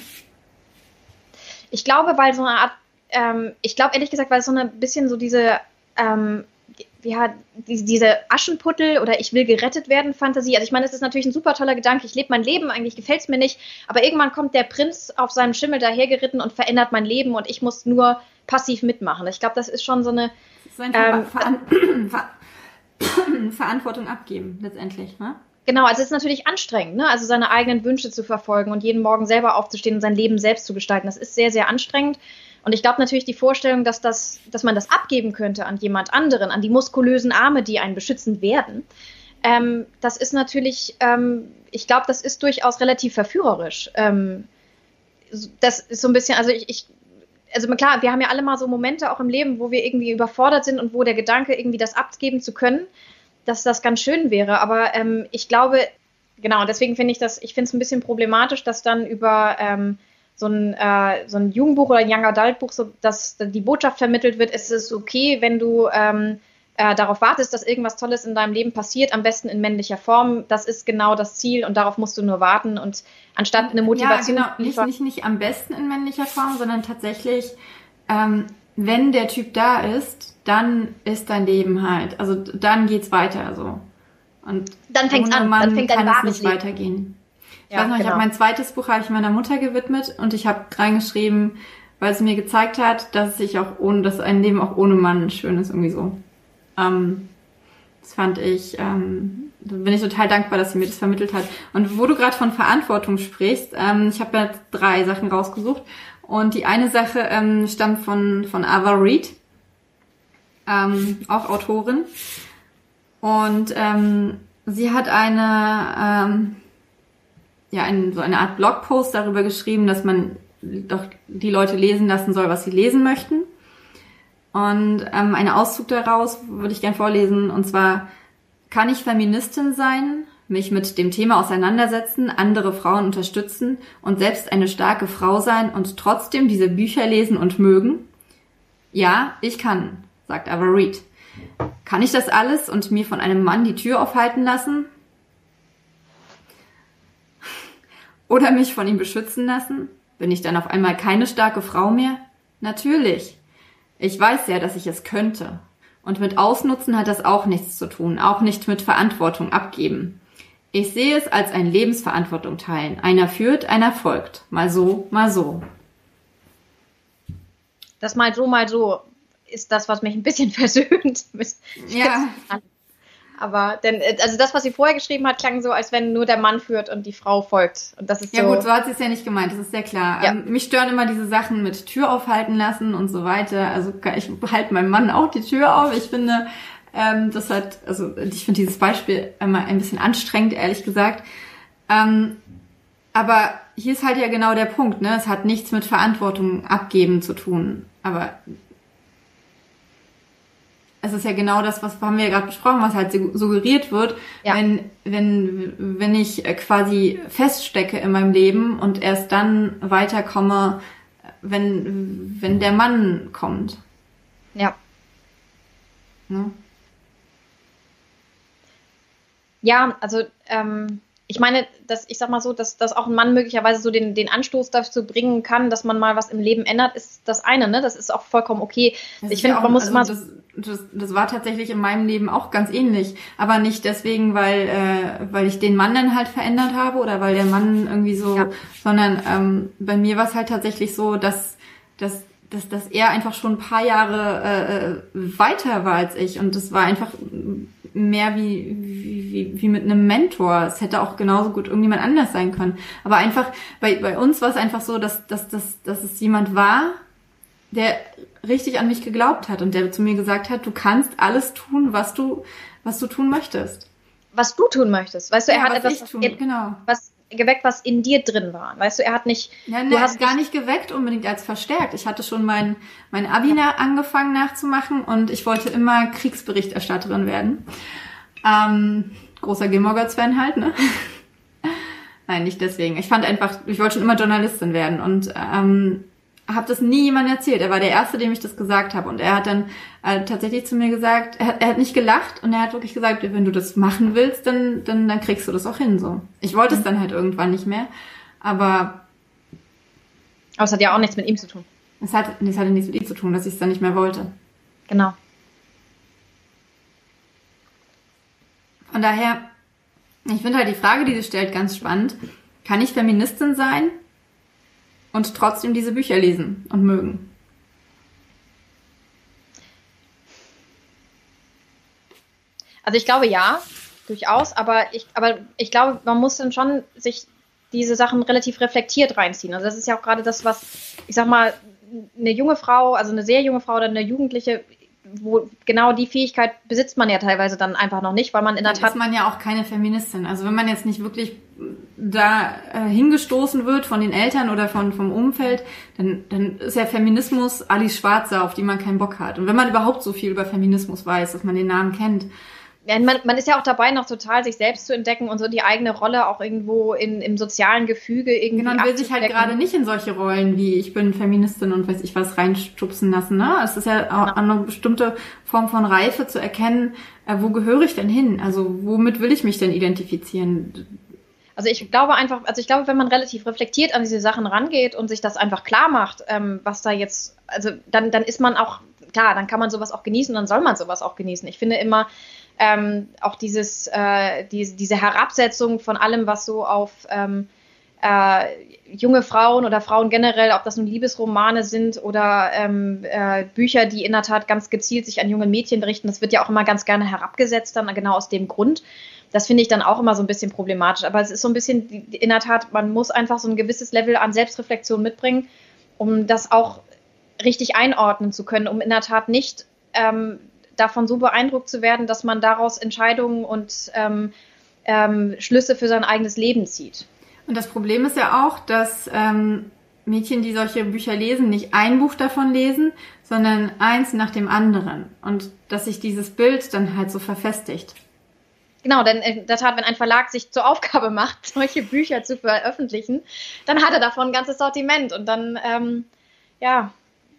Ich glaube, weil so eine Art, ähm, ich glaube ehrlich gesagt, weil es so ein bisschen so diese ähm, ja, diese Aschenputtel oder ich will gerettet werden Fantasie. Also ich meine, das ist natürlich ein super toller Gedanke. Ich lebe mein Leben, eigentlich gefällt es mir nicht. Aber irgendwann kommt der Prinz auf seinem Schimmel dahergeritten und verändert mein Leben und ich muss nur passiv mitmachen. Ich glaube, das ist schon so eine so ein ähm, *coughs* Ver Ver *coughs* Verantwortung abgeben, letztendlich, ne? Genau, also es ist natürlich anstrengend, ne? Also seine eigenen Wünsche zu verfolgen und jeden Morgen selber aufzustehen und sein Leben selbst zu gestalten. Das ist sehr, sehr anstrengend. Und ich glaube natürlich die Vorstellung, dass, das, dass man das abgeben könnte an jemand anderen, an die muskulösen Arme, die einen beschützen werden, ähm, das ist natürlich, ähm, ich glaube, das ist durchaus relativ verführerisch. Ähm, das ist so ein bisschen, also ich, ich, also klar, wir haben ja alle mal so Momente auch im Leben, wo wir irgendwie überfordert sind und wo der Gedanke, irgendwie das abgeben zu können, dass das ganz schön wäre. Aber ähm, ich glaube, genau, deswegen finde ich das, ich finde es ein bisschen problematisch, dass dann über ähm, so ein, äh, so ein Jugendbuch oder ein Young Adult Buch, so, dass die Botschaft vermittelt wird, es ist okay, wenn du ähm, äh, darauf wartest, dass irgendwas Tolles in deinem Leben passiert, am besten in männlicher Form. Das ist genau das Ziel und darauf musst du nur warten und anstatt eine Motivation. Ja, genau, nicht, nicht, nicht am besten in männlicher Form, sondern tatsächlich, ähm, wenn der Typ da ist, dann ist dein Leben halt. Also dann geht's weiter so. Und dann fängt's an, dann fängt dein kann es nicht Leben. weitergehen. Ich ja, weiß noch, genau. ich habe mein zweites Buch habe ich meiner Mutter gewidmet und ich habe reingeschrieben, weil es mir gezeigt hat, dass ich auch ohne, dass ein Leben auch ohne Mann schön ist, irgendwie so. Ähm, das fand ich, ähm, bin ich total dankbar, dass sie mir das vermittelt hat. Und wo du gerade von Verantwortung sprichst, ähm, ich habe ja drei Sachen rausgesucht. Und die eine Sache ähm, stammt von, von Ava Reed, ähm, auch Autorin. Und ähm, sie hat eine, ähm, ja, ein, so eine Art Blogpost darüber geschrieben, dass man doch die Leute lesen lassen soll, was sie lesen möchten. Und ähm, einen Auszug daraus würde ich gern vorlesen. Und zwar, kann ich Feministin sein, mich mit dem Thema auseinandersetzen, andere Frauen unterstützen und selbst eine starke Frau sein und trotzdem diese Bücher lesen und mögen? Ja, ich kann, sagt Ava Reed. Kann ich das alles und mir von einem Mann die Tür aufhalten lassen? Oder mich von ihm beschützen lassen? Bin ich dann auf einmal keine starke Frau mehr? Natürlich. Ich weiß ja, dass ich es könnte. Und mit Ausnutzen hat das auch nichts zu tun, auch nicht mit Verantwortung abgeben. Ich sehe es als ein Lebensverantwortung teilen. Einer führt, einer folgt. Mal so, mal so. Das mal so, mal so ist das, was mich ein bisschen *laughs* versöhnt. ja. Aber denn, äh, also das, was sie vorher geschrieben hat, klang so, als wenn nur der Mann führt und die Frau folgt. Und das ist ja so. gut, so hat sie es ja nicht gemeint, das ist sehr klar. Ja. Ähm, mich stören immer diese Sachen mit Tür aufhalten lassen und so weiter. Also ich halte meinem Mann auch die Tür auf. Ich finde, ähm, das hat, also ich finde dieses Beispiel immer ein bisschen anstrengend, ehrlich gesagt. Ähm, aber hier ist halt ja genau der Punkt, ne? Es hat nichts mit Verantwortung abgeben zu tun. Aber es ist ja genau das, was haben wir ja gerade besprochen, was halt suggeriert wird, Ja. wenn, wenn, wenn ich quasi feststecke in meinem Leben und erst dann weiterkomme, wenn, wenn der Mann kommt. Ja. Ne? Ja, also ähm, ich meine, dass ich sag mal so, dass, dass auch ein Mann möglicherweise so den, den Anstoß dazu bringen kann, dass man mal was im Leben ändert, ist das eine, ne? Das ist auch vollkommen okay. Das ich finde, ja auch- man muss also immer das, das, das war tatsächlich in meinem Leben auch ganz ähnlich. Aber nicht deswegen, weil, äh, weil ich den Mann dann halt verändert habe oder weil der Mann irgendwie so, Ja. sondern ähm, bei mir war es halt tatsächlich so, dass, dass, dass, dass er einfach schon ein paar Jahre äh, äh, weiter war als ich. Und das war einfach mehr wie, wie, wie, mit einem Mentor. Es hätte auch genauso gut irgendjemand anders sein können. Aber einfach, bei, bei uns war es einfach so, dass, dass, dass, dass es jemand war, der richtig an mich geglaubt hat und der zu mir gesagt hat, du kannst alles tun, was du, was du tun möchtest. was du tun möchtest. Weißt du, er Ja, hat was etwas ich tun, in, genau. was geweckt, was in dir drin war. Weißt du, er hat nicht, Ja, du ne, hast gar nicht geweckt unbedingt als verstärkt. Ich hatte schon mein, mein Abi angefangen nachzumachen und ich wollte immer Kriegsberichterstatterin werden. Ähm, großer Gilmore Girls Fan halt, ne? *laughs* Nein, nicht deswegen. Ich fand einfach, ich wollte schon immer Journalistin werden und ähm, habe das nie jemandem erzählt. Er war der Erste, dem ich das gesagt habe. Und er hat dann äh, tatsächlich zu mir gesagt, er hat, er hat nicht gelacht und er hat wirklich gesagt, wenn du das machen willst, dann, dann, dann kriegst du das auch hin. So. Ich wollte es dann halt irgendwann nicht mehr. Aber aber es hat ja auch nichts mit ihm zu tun. es hat, es hatte nichts mit ihm zu tun, dass ich es dann nicht mehr wollte. Genau. Von daher, ich finde halt die Frage, die du stellt, ganz spannend. Kann ich Feministin sein und trotzdem diese Bücher lesen und mögen? Also ich glaube ja, durchaus, aber ich, aber ich glaube, man muss dann schon sich diese Sachen relativ reflektiert reinziehen. Also das ist ja auch gerade das, was, ich sag mal, eine junge Frau, also eine sehr junge Frau oder eine Jugendliche, wo genau die Fähigkeit besitzt man ja teilweise dann einfach noch nicht, weil man in der Dann Tat ist man ja auch keine Feministin. Also wenn man jetzt nicht wirklich da äh, hingestoßen wird von den Eltern oder von, vom Umfeld, dann, dann ist ja Feminismus Alice Schwarzer, auf die man keinen Bock hat. Und wenn man überhaupt so viel über Feminismus weiß, dass man den Namen kennt, Ja, man, man ist ja auch dabei, noch total sich selbst zu entdecken und so die eigene Rolle auch irgendwo in, im sozialen Gefüge irgendwie Genau, man will sich halt gerade nicht in solche Rollen wie ich bin Feministin und weiß ich was reinstupsen lassen. Ne? Es ist ja auch eine bestimmte Form von Reife zu erkennen, äh, wo gehöre ich denn hin? Also womit will ich mich denn identifizieren? Also ich glaube einfach, also ich glaube, wenn man relativ reflektiert an diese Sachen rangeht und sich das einfach klar macht, ähm, was da jetzt, also dann, dann ist man auch, klar, dann kann man sowas auch genießen, dann soll man sowas auch genießen. Ich finde immer ähm, auch dieses, äh, die, diese Herabsetzung von allem, was so auf, ähm, äh, junge Frauen oder Frauen generell, ob das nun Liebesromane sind oder ähm, äh, Bücher, die in der Tat ganz gezielt sich an jungen Mädchen richten, das wird ja auch immer ganz gerne herabgesetzt, dann genau aus dem Grund. Das finde ich dann auch immer so ein bisschen problematisch. Aber es ist so ein bisschen, in der Tat, man muss einfach so ein gewisses Level an Selbstreflexion mitbringen, um das auch richtig einordnen zu können, um in der Tat nicht ähm, davon so beeindruckt zu werden, dass man daraus Entscheidungen und ähm, ähm, Schlüsse für sein eigenes Leben zieht. Und das Problem ist ja auch, dass ähm, Mädchen, die solche Bücher lesen, nicht ein Buch davon lesen, sondern eins nach dem anderen. Und dass sich dieses Bild dann halt so verfestigt. Genau, denn in der Tat, wenn ein Verlag sich zur Aufgabe macht, *laughs* solche Bücher zu veröffentlichen, dann hat er davon ein ganzes Sortiment und dann, ähm, ja,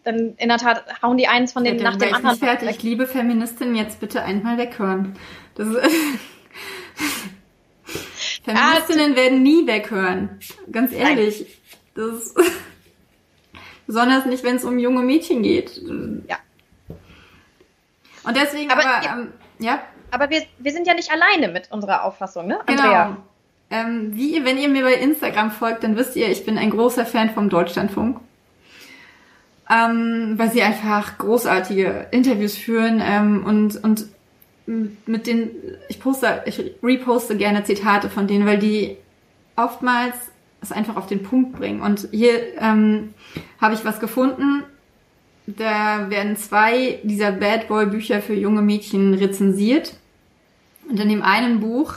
dann in der Tat hauen die eins von den nach dem anderen. Fertig. Weg. Liebe Feministin, jetzt bitte einmal weghören. Das ist *laughs* Feministinnen ah, werden nie weghören. Ganz ehrlich. Das *laughs* besonders nicht, wenn es um junge Mädchen geht. Ja. Und deswegen aber, aber ja. Ähm, ja. Aber wir, wir sind ja nicht alleine mit unserer Auffassung, ne? Andrea. Genau. Ähm, wie, wenn ihr mir bei Instagram folgt, dann wisst ihr, ich bin ein großer Fan vom Deutschlandfunk. Ähm, weil sie einfach großartige Interviews führen ähm, und, und mit den, ich poste, ich reposte gerne Zitate von denen, weil die oftmals es einfach auf den Punkt bringen. Und hier ähm, habe ich was gefunden. Da werden zwei dieser Bad Boy Bücher für junge Mädchen rezensiert. Und in dem einen Buch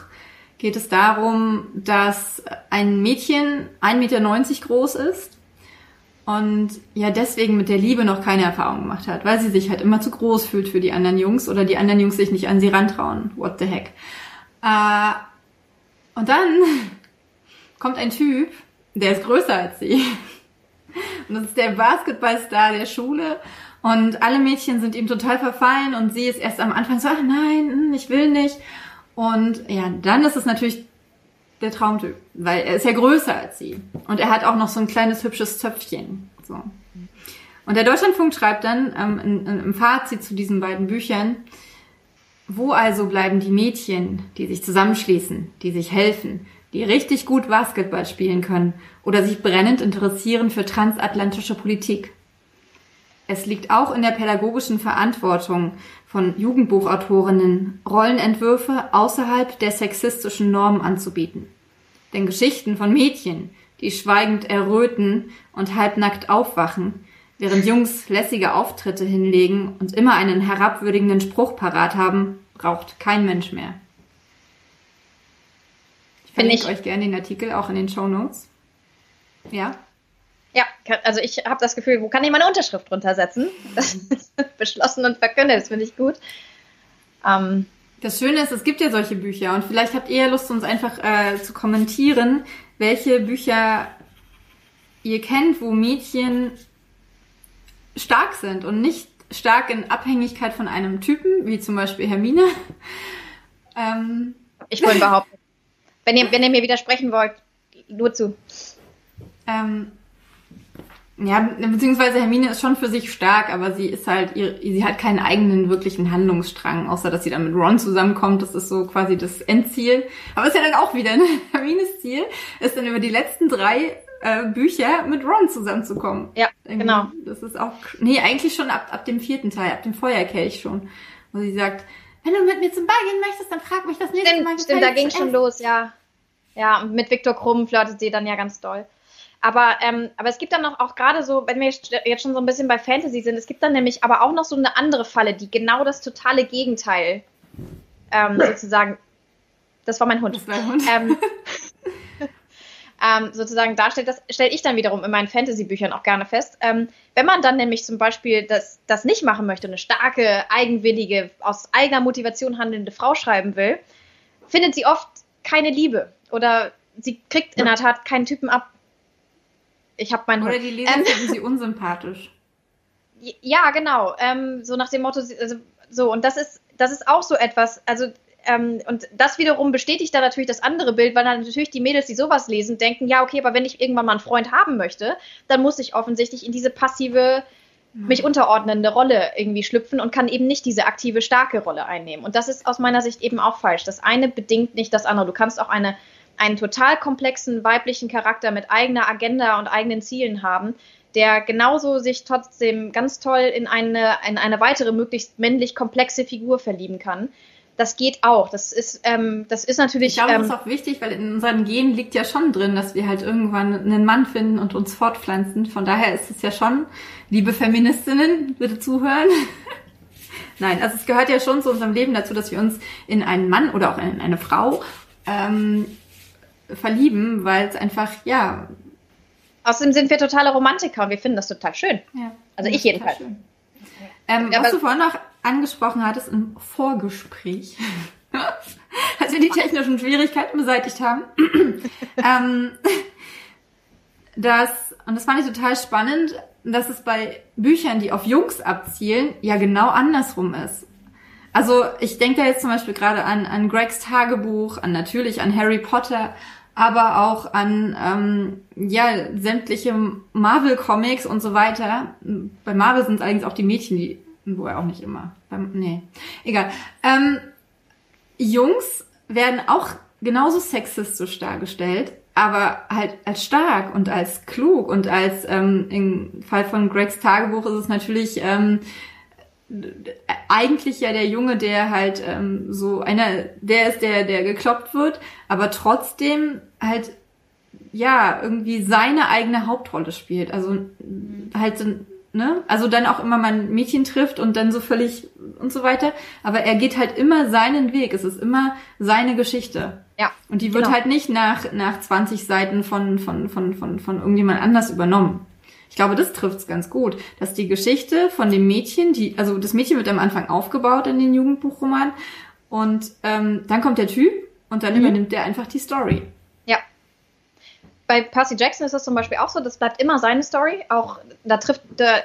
geht es darum, dass ein Mädchen 1,90 Meter groß ist und ja deswegen mit der Liebe noch keine Erfahrung gemacht hat, weil sie sich halt immer zu groß fühlt für die anderen Jungs oder die anderen Jungs sich nicht an sie rantrauen. What the heck. Äh, und dann *laughs* kommt ein Typ, der ist größer als sie. Und das ist der Basketballstar der Schule. Und alle Mädchen sind ihm total verfallen und sie ist erst am Anfang so, ach nein, hm, ich will nicht. Und ja, dann ist es natürlich der Traumtyp, weil er ist ja größer als sie. Und er hat auch noch so ein kleines hübsches Zöpfchen. So. Und der Deutschlandfunk schreibt dann ähm, in, in, im Fazit zu diesen beiden Büchern, wo also bleiben die Mädchen, die sich zusammenschließen, die sich helfen, die richtig gut Basketball spielen können oder sich brennend interessieren für transatlantische Politik? Es liegt auch in der pädagogischen Verantwortung von Jugendbuchautorinnen, Rollenentwürfe außerhalb der sexistischen Norm anzubieten. Denn Geschichten von Mädchen, die schweigend erröten und halbnackt aufwachen, während Jungs lässige Auftritte hinlegen und immer einen herabwürdigenden Spruch parat haben, braucht kein Mensch mehr. Ich verlinke euch gerne den Artikel auch in den Show Notes. Ja? Ja, also ich habe das Gefühl, wo kann ich meine Unterschrift drunter setzen? *laughs* Beschlossen und verkündet, das finde ich gut. Ähm, das Schöne ist, es gibt ja solche Bücher und vielleicht habt ihr ja Lust, uns einfach äh, zu kommentieren, welche Bücher ihr kennt, wo Mädchen stark sind und nicht stark in Abhängigkeit von einem Typen, wie zum Beispiel Hermine. *laughs* ähm. Ich wollte behaupten. Wenn ihr, wenn ihr mir widersprechen wollt, nur zu. Ähm, ja, beziehungsweise Hermine ist schon für sich stark, aber sie ist halt, sie hat keinen eigenen wirklichen Handlungsstrang, außer dass sie dann mit Ron zusammenkommt. Das ist so quasi das Endziel. Aber ist ja dann auch wieder, ne? *laughs* Hermines Ziel ist dann über die letzten drei äh, Bücher mit Ron zusammenzukommen. Ja, Irgendwie, genau. Das ist auch, nee, eigentlich schon ab, ab dem vierten Teil, ab dem Feuerkelch schon. Wo sie sagt, wenn du mit mir zum Ball gehen möchtest, dann frag mich das nächste stimmt, Mal. Stimmt, da ging schon los, ja. Ja, und mit Viktor Krumm flirtet sie dann ja ganz doll. Aber, ähm, aber es gibt dann noch auch gerade so, wenn wir jetzt schon so ein bisschen bei Fantasy sind, es gibt dann nämlich aber auch noch so eine andere Falle, die genau das totale Gegenteil ähm, *laughs* sozusagen. Das war mein Hund. Das war Hund. Ähm, *laughs* ähm, sozusagen darstellt, das stelle ich dann wiederum in meinen Fantasy-Büchern auch gerne fest. Ähm, wenn man dann nämlich zum Beispiel das, das nicht machen möchte, eine starke, eigenwillige, aus eigener Motivation handelnde Frau schreiben will, findet sie oft keine Liebe oder sie kriegt in der Tat keinen Typen ab, ich habe meinen Oder die Leser ähm, finden sie unsympathisch. *laughs* Ja, genau. Ähm, so nach dem Motto, also, so, und das ist, das ist auch so etwas, also, ähm, und das wiederum bestätigt dann natürlich das andere Bild, weil dann natürlich die Mädels, die sowas lesen, denken, ja, okay, aber wenn ich irgendwann mal einen Freund haben möchte, dann muss ich offensichtlich in diese passive, mich unterordnende Rolle irgendwie schlüpfen und kann eben nicht diese aktive, starke Rolle einnehmen. Und das ist aus meiner Sicht eben auch falsch. Das eine bedingt nicht das andere. Du kannst auch eine einen total komplexen weiblichen Charakter mit eigener Agenda und eigenen Zielen haben, der genauso sich trotzdem ganz toll in eine, in eine weitere, möglichst männlich komplexe Figur verlieben kann. Das geht auch. Das ist, ähm, das ist natürlich. Ich glaube, ähm, das ist auch wichtig, weil in unseren Genen liegt ja schon drin, dass wir halt irgendwann einen Mann finden und uns fortpflanzen. Von daher ist es ja schon, liebe Feministinnen, bitte zuhören. *laughs* Nein, also es gehört ja schon zu unserem Leben dazu, dass wir uns in einen Mann oder auch in eine Frau ähm, verlieben, weil es einfach, ja. Außerdem sind wir totale Romantiker und wir finden das total schön. ja Also ich jedenfalls. Ähm, was du vorhin noch angesprochen hattest im Vorgespräch, *laughs* als wir die technischen Schwierigkeiten beseitigt haben, *clears throat* ähm, dass, und das fand ich total spannend, dass es bei Büchern, die auf Jungs abzielen, ja genau andersrum ist. Also ich denke da jetzt zum Beispiel gerade an, an Gregs Tagebuch, an natürlich an Harry Potter, aber auch an ähm, ja sämtliche Marvel-Comics und so weiter. Bei Marvel sind es allerdings auch die Mädchen, die, wohl auch nicht immer. Beim, nee, egal. Ähm, Jungs werden auch genauso sexistisch dargestellt, aber halt als stark und als klug und als ähm, im Fall von Gregs Tagebuch ist es natürlich ähm, eigentlich ja der Junge, der halt ähm, so einer, der ist der, der gekloppt wird, aber trotzdem halt ja irgendwie seine eigene Hauptrolle spielt. Also halt so, ne, also dann auch immer mal ein Mädchen trifft und dann so völlig und so weiter. Aber er geht halt immer seinen Weg. Es ist immer seine Geschichte. Ja. Und die wird Genau. halt nicht nach nach 20 Seiten von von von von von irgendjemand anders übernommen. Ich glaube, das trifft's ganz gut, dass die Geschichte von dem Mädchen, die, also das Mädchen wird am Anfang aufgebaut in den Jugendbuchroman und ähm, dann kommt der Typ und dann Mhm. übernimmt der einfach die Story. Ja. Bei Percy Jackson ist das zum Beispiel auch so, das bleibt immer seine Story. Auch da trifft,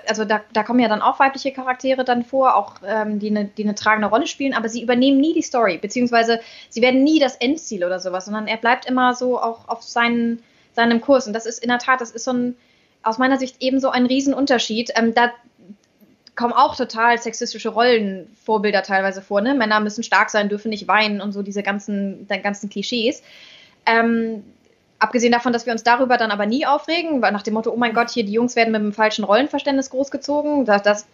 also da, da kommen ja dann auch weibliche Charaktere dann vor, auch ähm, die, eine, die eine tragende Rolle spielen, aber sie übernehmen nie die Story, beziehungsweise sie werden nie das Endziel oder sowas, sondern er bleibt immer so auch auf seinen, seinem Kurs. Und das ist in der Tat, das ist so ein, aus meiner Sicht ebenso ein Riesenunterschied. Ähm, da kommen auch total sexistische Rollenvorbilder teilweise vor. Ne? Männer müssen stark sein, dürfen nicht weinen und so diese ganzen, ganzen Klischees. Ähm, abgesehen davon, dass wir uns darüber dann aber nie aufregen, weil nach dem Motto, oh mein Gott, hier die Jungs werden mit einem falschen Rollenverständnis großgezogen, das, das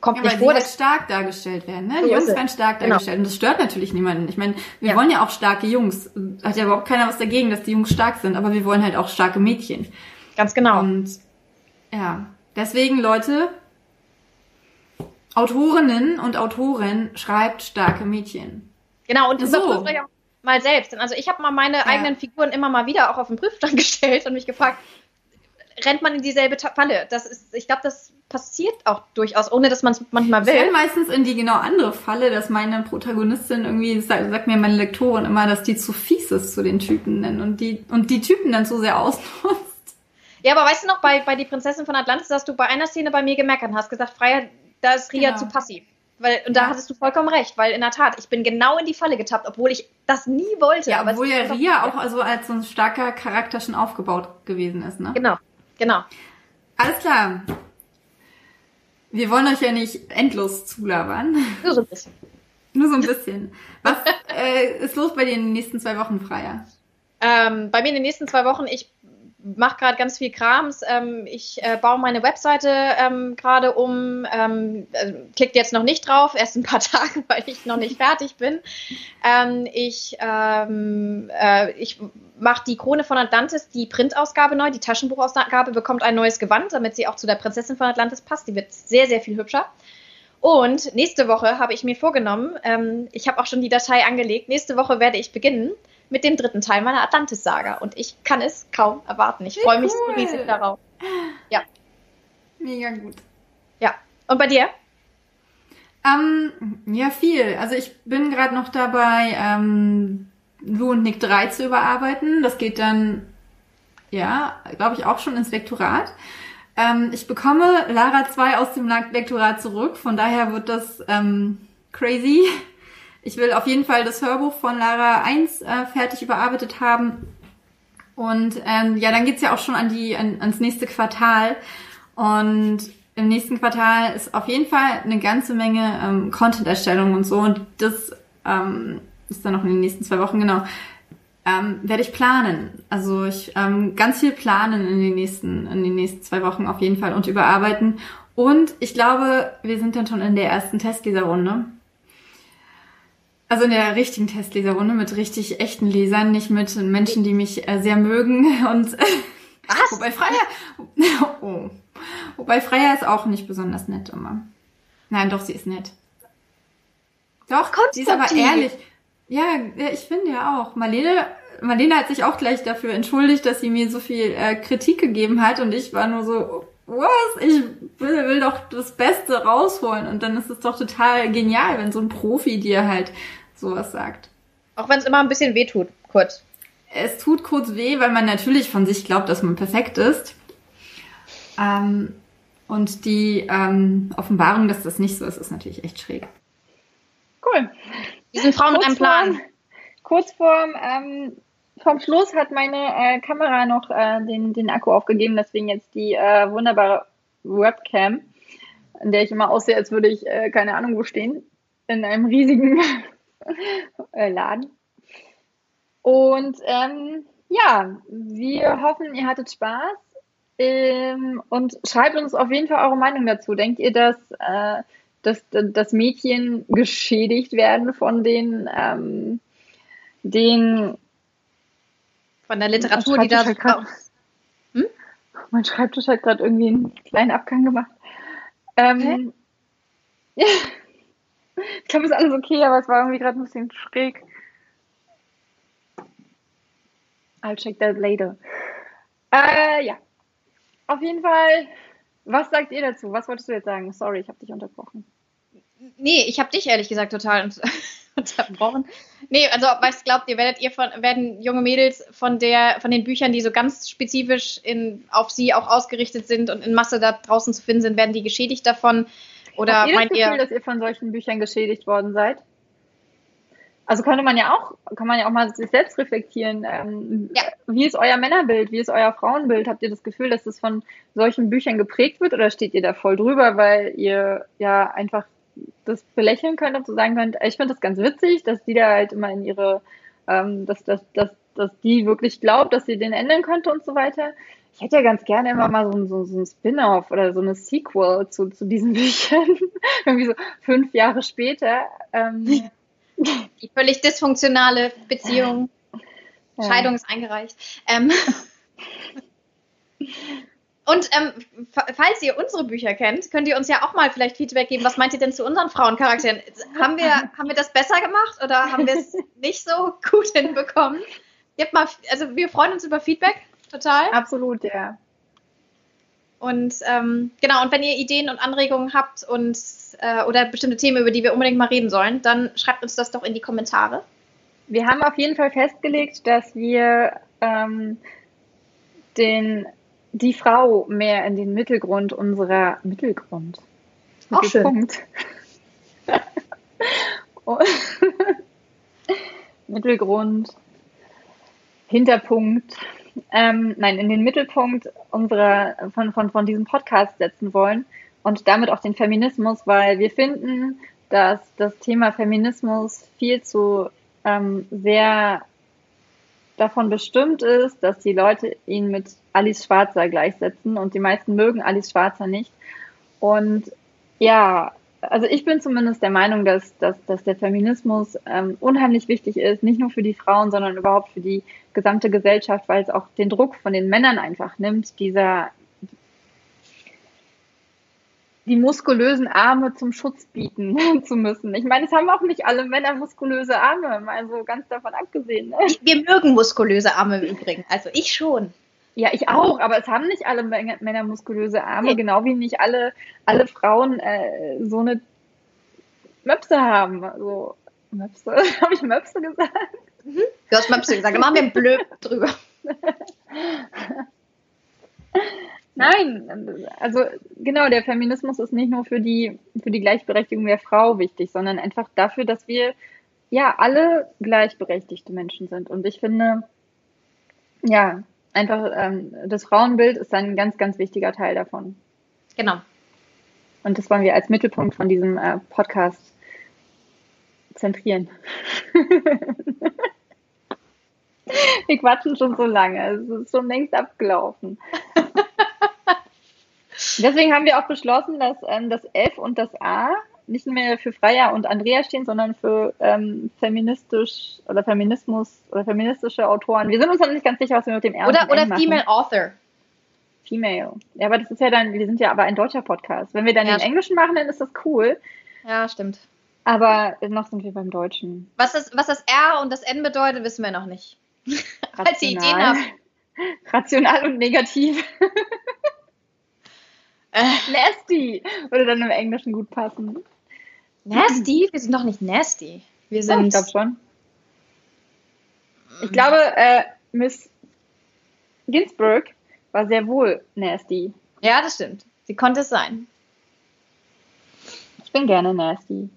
kommt Ja, nicht vor. halt Das, stark dargestellt werden, ne? So Die Jungs werden stark Genau. dargestellt und das stört natürlich niemanden. Ich meine, wir Ja. wollen ja auch starke Jungs. Hat ja überhaupt keiner was dagegen, dass die Jungs stark sind, aber wir wollen halt auch starke Mädchen. ganz genau. Und ja, deswegen Leute, Autorinnen und Autoren schreibt starke Mädchen. Genau, und So. überprüft euch auch mal selbst. Also ich habe mal meine eigenen Figuren immer mal wieder auch auf den Prüfstand *laughs* gestellt und mich gefragt, rennt man in dieselbe Falle? Das ist, ich glaube, das passiert auch durchaus, ohne dass man es manchmal Ich renn will. meistens in die genau andere Falle, dass meine Protagonistin irgendwie, sagt, sagt mir meine Lektorin immer, dass die zu fies ist zu den Typen nennen und die, und die Typen dann zu sehr ausnutzt. Ja, aber weißt du noch, bei, bei Die Prinzessin von Atlantis hast du bei einer Szene bei mir gemerkt und hast gesagt, Freier, da ist Ria Genau. zu passiv. Weil, und da Ja. hattest du vollkommen recht, weil in der Tat, ich bin genau in die Falle getappt, obwohl ich das nie wollte. Ja, aber obwohl ja Ria auch also als so ein starker Charakter schon aufgebaut gewesen ist, ne? Genau, genau. Alles klar. Wir wollen euch ja nicht endlos zulabern. Nur so ein bisschen. *laughs* Nur so ein bisschen. Was äh, ist los bei dir in den nächsten zwei Wochen, Freier? Ähm, bei mir in den nächsten zwei Wochen, ich mache gerade ganz viel Krams. Ähm, ich äh, baue meine Webseite ähm, gerade um. Ähm, äh, klickt jetzt noch nicht drauf, erst ein paar *laughs* Tage, weil ich noch nicht fertig bin. Ähm, ich ähm, äh, ich mache die Krone von Atlantis, die Printausgabe neu. Die Taschenbuchausgabe bekommt ein neues Gewand, damit sie auch zu der Prinzessin von Atlantis passt. Die wird sehr, sehr viel hübscher. Und nächste Woche habe ich mir vorgenommen, ähm, ich habe auch schon die Datei angelegt, nächste Woche werde ich beginnen mit dem dritten Teil meiner Atlantis-Saga. Und ich kann es kaum erwarten. Ich freue mich so cool. riesig darauf. Mega gut. Ja. Und bei dir? Ähm, ja, viel. Also ich bin gerade noch dabei, ähm, Lou und Nick 3 zu überarbeiten. Das geht dann, ja, glaube ich, auch schon ins Lektorat. Ähm, ich bekomme Lara 2 aus dem Lektorat zurück, von daher wird das ähm, crazy. Ich will auf jeden Fall das Hörbuch von Lara 1 äh, fertig überarbeitet haben. Und ähm, ja, dann geht's ja auch schon an die, an, ans nächste Quartal. Und im nächsten Quartal ist auf jeden Fall eine ganze Menge ähm, Content-Erstellung und so. Und das ähm, ist dann noch in den nächsten zwei Wochen, genau. ähm, werde ich planen. Also ich ähm, ganz viel planen in den nächsten, in den nächsten zwei Wochen auf jeden Fall und überarbeiten. Und ich glaube, wir sind dann schon in der ersten Testleserrunde. Also in der richtigen Testleserrunde mit richtig echten Lesern, nicht mit Menschen, die mich äh, sehr mögen *laughs* und Was? wobei Freier, *laughs* oh, wobei Freier ist auch nicht besonders nett immer. Nein, doch, sie ist nett. Doch, sie ist aber ehrlich. Ja, ja, ich finde ja auch. Marlene, Marlene hat sich auch gleich dafür entschuldigt, dass sie mir so viel äh, Kritik gegeben hat und ich war nur so, was? Ich will, will doch das Beste rausholen und dann ist es doch total genial, wenn so ein Profi dir halt sowas sagt. Auch wenn es immer ein bisschen wehtut, kurz. Es tut kurz weh, weil man natürlich von sich glaubt, dass man perfekt ist. Ähm, und die ähm, Offenbarung, dass das nicht so ist, ist natürlich echt schräg. Cool. Wir sind Frauen mit einem Plan. vorm- Kurz vorm, ähm, vorm Schluss hat meine äh, Kamera noch äh, den, den Akku aufgegeben, deswegen jetzt die äh, wunderbare Webcam, in der ich immer aussehe, als würde ich, äh, keine Ahnung, wo stehen, in einem riesigen *laughs* äh, Laden. Und ähm, ja, wir hoffen, ihr hattet Spaß. Ähm, und schreibt uns auf jeden Fall eure Meinung dazu. Denkt ihr, dass, äh, dass, dass Mädchen geschädigt werden von den, ähm, den Von der Literatur, die da. Hat grad- Hm? Mein Schreibtisch hat gerade irgendwie einen kleinen Abgang gemacht. Ähm, *laughs* ich glaube, ist alles okay, aber es war irgendwie gerade ein bisschen schräg. I'll check that later. Äh, ja. Auf jeden Fall, was sagt ihr dazu? Was wolltest du jetzt sagen? Sorry, ich habe dich unterbrochen. Nee, ich habe dich ehrlich gesagt total un- *laughs* unterbrochen. Nee, also was glaubt ihr, werdet ihr von, werden junge Mädels von der, von den Büchern, die so ganz spezifisch in, auf sie auch ausgerichtet sind und in Masse da draußen zu finden sind, werden die geschädigt davon? Oder Habt ihr das meint Gefühl, ihr, dass ihr von solchen Büchern geschädigt worden seid? Also könnte man ja auch, kann man ja auch mal sich selbst reflektieren. Ähm, Ja. Wie ist euer Männerbild? Wie ist euer Frauenbild? Habt ihr das Gefühl, dass es von solchen Büchern geprägt wird oder steht ihr da voll drüber, weil ihr ja einfach das belächeln könnt und so sagen könnt, ich finde das ganz witzig, dass die da halt immer in ihre, ähm, dass, dass, dass, dass die wirklich glaubt, dass sie den ändern könnte und so weiter. Ich hätte ja ganz gerne immer mal so, ein- so, so ein Spin-off oder so eine Sequel zu, zu diesen *laughs* Büchern. Irgendwie so fünf Jahre später. Ähm, die völlig dysfunktionale Beziehung, ja. Scheidung ist eingereicht. Ähm, *laughs* und ähm, fa- falls ihr unsere Bücher kennt, könnt ihr uns ja auch mal vielleicht Feedback geben. Was meint ihr denn zu unseren Frauencharakteren? Haben wir, *laughs* haben wir das besser gemacht oder haben wir es *laughs* nicht so gut hinbekommen? Gebt mal, also wir freuen uns über Feedback, total. Absolut, ja. Und ähm, genau, und wenn ihr Ideen und Anregungen habt und äh, oder bestimmte Themen, über die wir unbedingt mal reden sollen, dann schreibt uns das doch in die Kommentare. Wir haben auf jeden Fall festgelegt, dass wir ähm, den, die Frau mehr in den Mittelgrund unserer Mittelgrund. Auch. Mittelpunkt. Und- Mittelgrund, Hinterpunkt, ähm, nein, in den Mittelpunkt unserer von, von, von diesem Podcast setzen wollen und damit auch den Feminismus, weil wir finden, dass das Thema Feminismus viel zu ähm, sehr davon bestimmt ist, dass die Leute ihn mit Alice Schwarzer gleichsetzen und die meisten mögen Alice Schwarzer nicht. Und ja, also ich bin zumindest der Meinung, dass, dass, dass der Feminismus ähm, unheimlich wichtig ist, nicht nur für die Frauen, sondern überhaupt für die gesamte Gesellschaft, weil es auch den Druck von den Männern einfach nimmt, dieser die muskulösen Arme zum Schutz bieten *laughs* zu müssen. Ich meine, es haben auch nicht alle Männer muskulöse Arme, also ganz davon abgesehen. Ne? Wir mögen muskulöse Arme im Übrigen, also ich schon. Ja, ich auch, aber es haben nicht alle Mä- Männer muskulöse Arme, genau wie nicht alle, alle Frauen äh, so eine Möpse haben. Also, Möpse? *laughs* Habe ich Möpse gesagt? Du hast Möpse gesagt, da machen wir ein Blöd drüber. *laughs* Nein, also genau, der Feminismus ist nicht nur für die, für die Gleichberechtigung der Frau wichtig, sondern einfach dafür, dass wir ja alle gleichberechtigte Menschen sind. Und ich finde, ja, einfach ähm, das Frauenbild ist ein ganz, ganz wichtiger Teil davon. Genau. Und das wollen wir als Mittelpunkt von diesem äh, Podcast zentrieren. *laughs* Wir quatschen schon so lange. Es ist schon längst abgelaufen. *laughs* Deswegen haben wir auch beschlossen, dass ähm, das F und das A nicht mehr für Freya und Andrea stehen, sondern für ähm, feministisch oder Feminismus oder feministische Autoren. Wir sind uns noch nicht ganz sicher, was wir mit dem R oder, oder Female Author. Female. Ja, aber das ist ja dann, wir sind ja aber ein deutscher Podcast. Wenn wir dann ja, den Englischen machen, dann ist das cool. Ja, stimmt. Aber noch sind wir beim Deutschen. Was das, was das R und das N bedeutet, wissen wir noch nicht. *laughs* Falls ihr Ideen habt. *laughs* Rational und negativ. *laughs* *laughs* Nasty würde dann im Englischen gut passen. Nasty? Wir sind doch nicht nasty. Wir sind. Oh, ich glaube schon. Ich glaube, äh, Miss Ginsburg war sehr wohl nasty. Ja, das stimmt. Sie konnte es sein. Ich bin gerne nasty.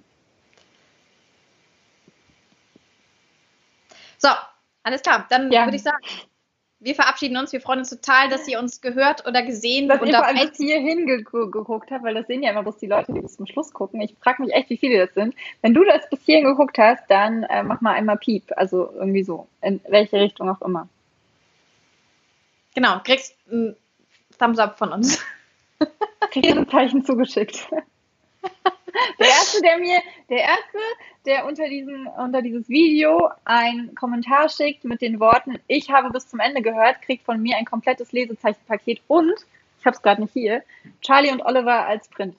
So, alles klar. Dann ja. würde ich sagen, wir verabschieden uns. Wir freuen uns total, dass ihr uns gehört oder gesehen dass und ihr vor allem bis hierhin geguckt habt, weil das sehen ja immer bloß die Leute, die bis zum Schluss gucken. Ich frage mich echt, wie viele das sind. Wenn du das bis hierhin geguckt hast, dann äh, mach mal einmal Piep. Also irgendwie so. In welche Richtung auch immer. Genau, kriegst ein Thumbs up von uns. Kriegst ein Zeichen zugeschickt. *laughs* Der erste, der mir, der erste, der unter diesem, unter dieses Video einen Kommentar schickt mit den Worten, ich habe bis zum Ende gehört, kriegt von mir ein komplettes Lesezeichenpaket und, ich habe es gerade nicht hier, Charlie und Oliver als Print.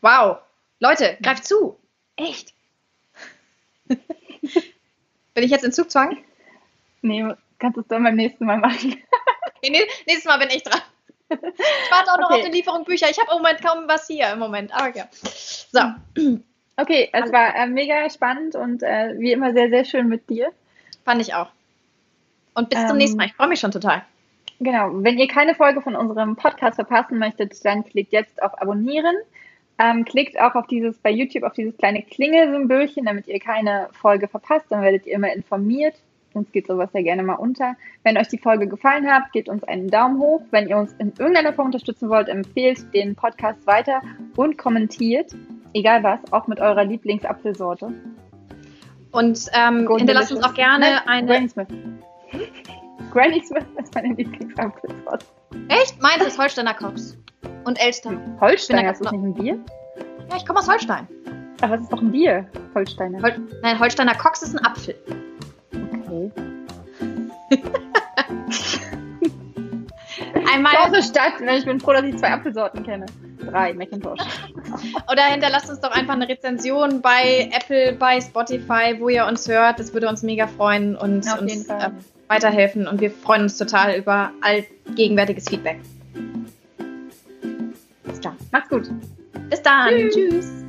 Wow. Leute, greift zu. Echt. *laughs* Bin ich jetzt in Zugzwang? Nee, kannst du es dann beim nächsten Mal machen. *laughs* okay, nächstes Mal bin ich dran. Ich warte auch noch okay. auf die Lieferung Bücher. Ich habe im Moment kaum was hier im Moment. Aber ja. So. *clears throat* Okay, es war äh, mega spannend und äh, wie immer sehr, sehr schön mit dir. Fand ich auch. Und bis ähm, zum nächsten Mal. Ich freue mich schon total. Genau. Wenn ihr keine Folge von unserem Podcast verpassen möchtet, dann klickt jetzt auf Abonnieren. Ähm, klickt auch auf dieses bei YouTube auf dieses kleine Klingelsymbolchen, damit ihr keine Folge verpasst. Dann werdet ihr immer informiert uns geht sowas ja gerne mal unter. Wenn euch die Folge gefallen hat, gebt uns einen Daumen hoch. Wenn ihr uns in irgendeiner Form unterstützen wollt, empfehlt den Podcast weiter und kommentiert, egal was, auch mit eurer Lieblingsapfelsorte. Und ähm, hinterlasst uns auch gerne Nein, eine. Granny Smith. Granny Smith ist meine Lieblingsapfelsorte. Echt? Meins ist Holsteiner Cox. Und Elster. Holstein, ist das nicht ein Bier? Ja, ich komme aus Holstein. Aber es ist doch ein Bier, Holsteiner. Hol Nein, Holsteiner Cox ist ein Apfel. Einmal. Große Stadt. Ich bin froh, dass ich zwei Apfelsorten kenne. Drei, Macintosh. *laughs* Oder hinterlasst uns doch einfach eine Rezension bei Apple, bei Spotify, wo ihr uns hört. Das würde uns mega freuen und Auf uns äh, weiterhelfen. Und wir freuen uns total über allgegenwärtiges Feedback. Bis dann. Macht's gut. Bis dann. Tschüss. Tschüss.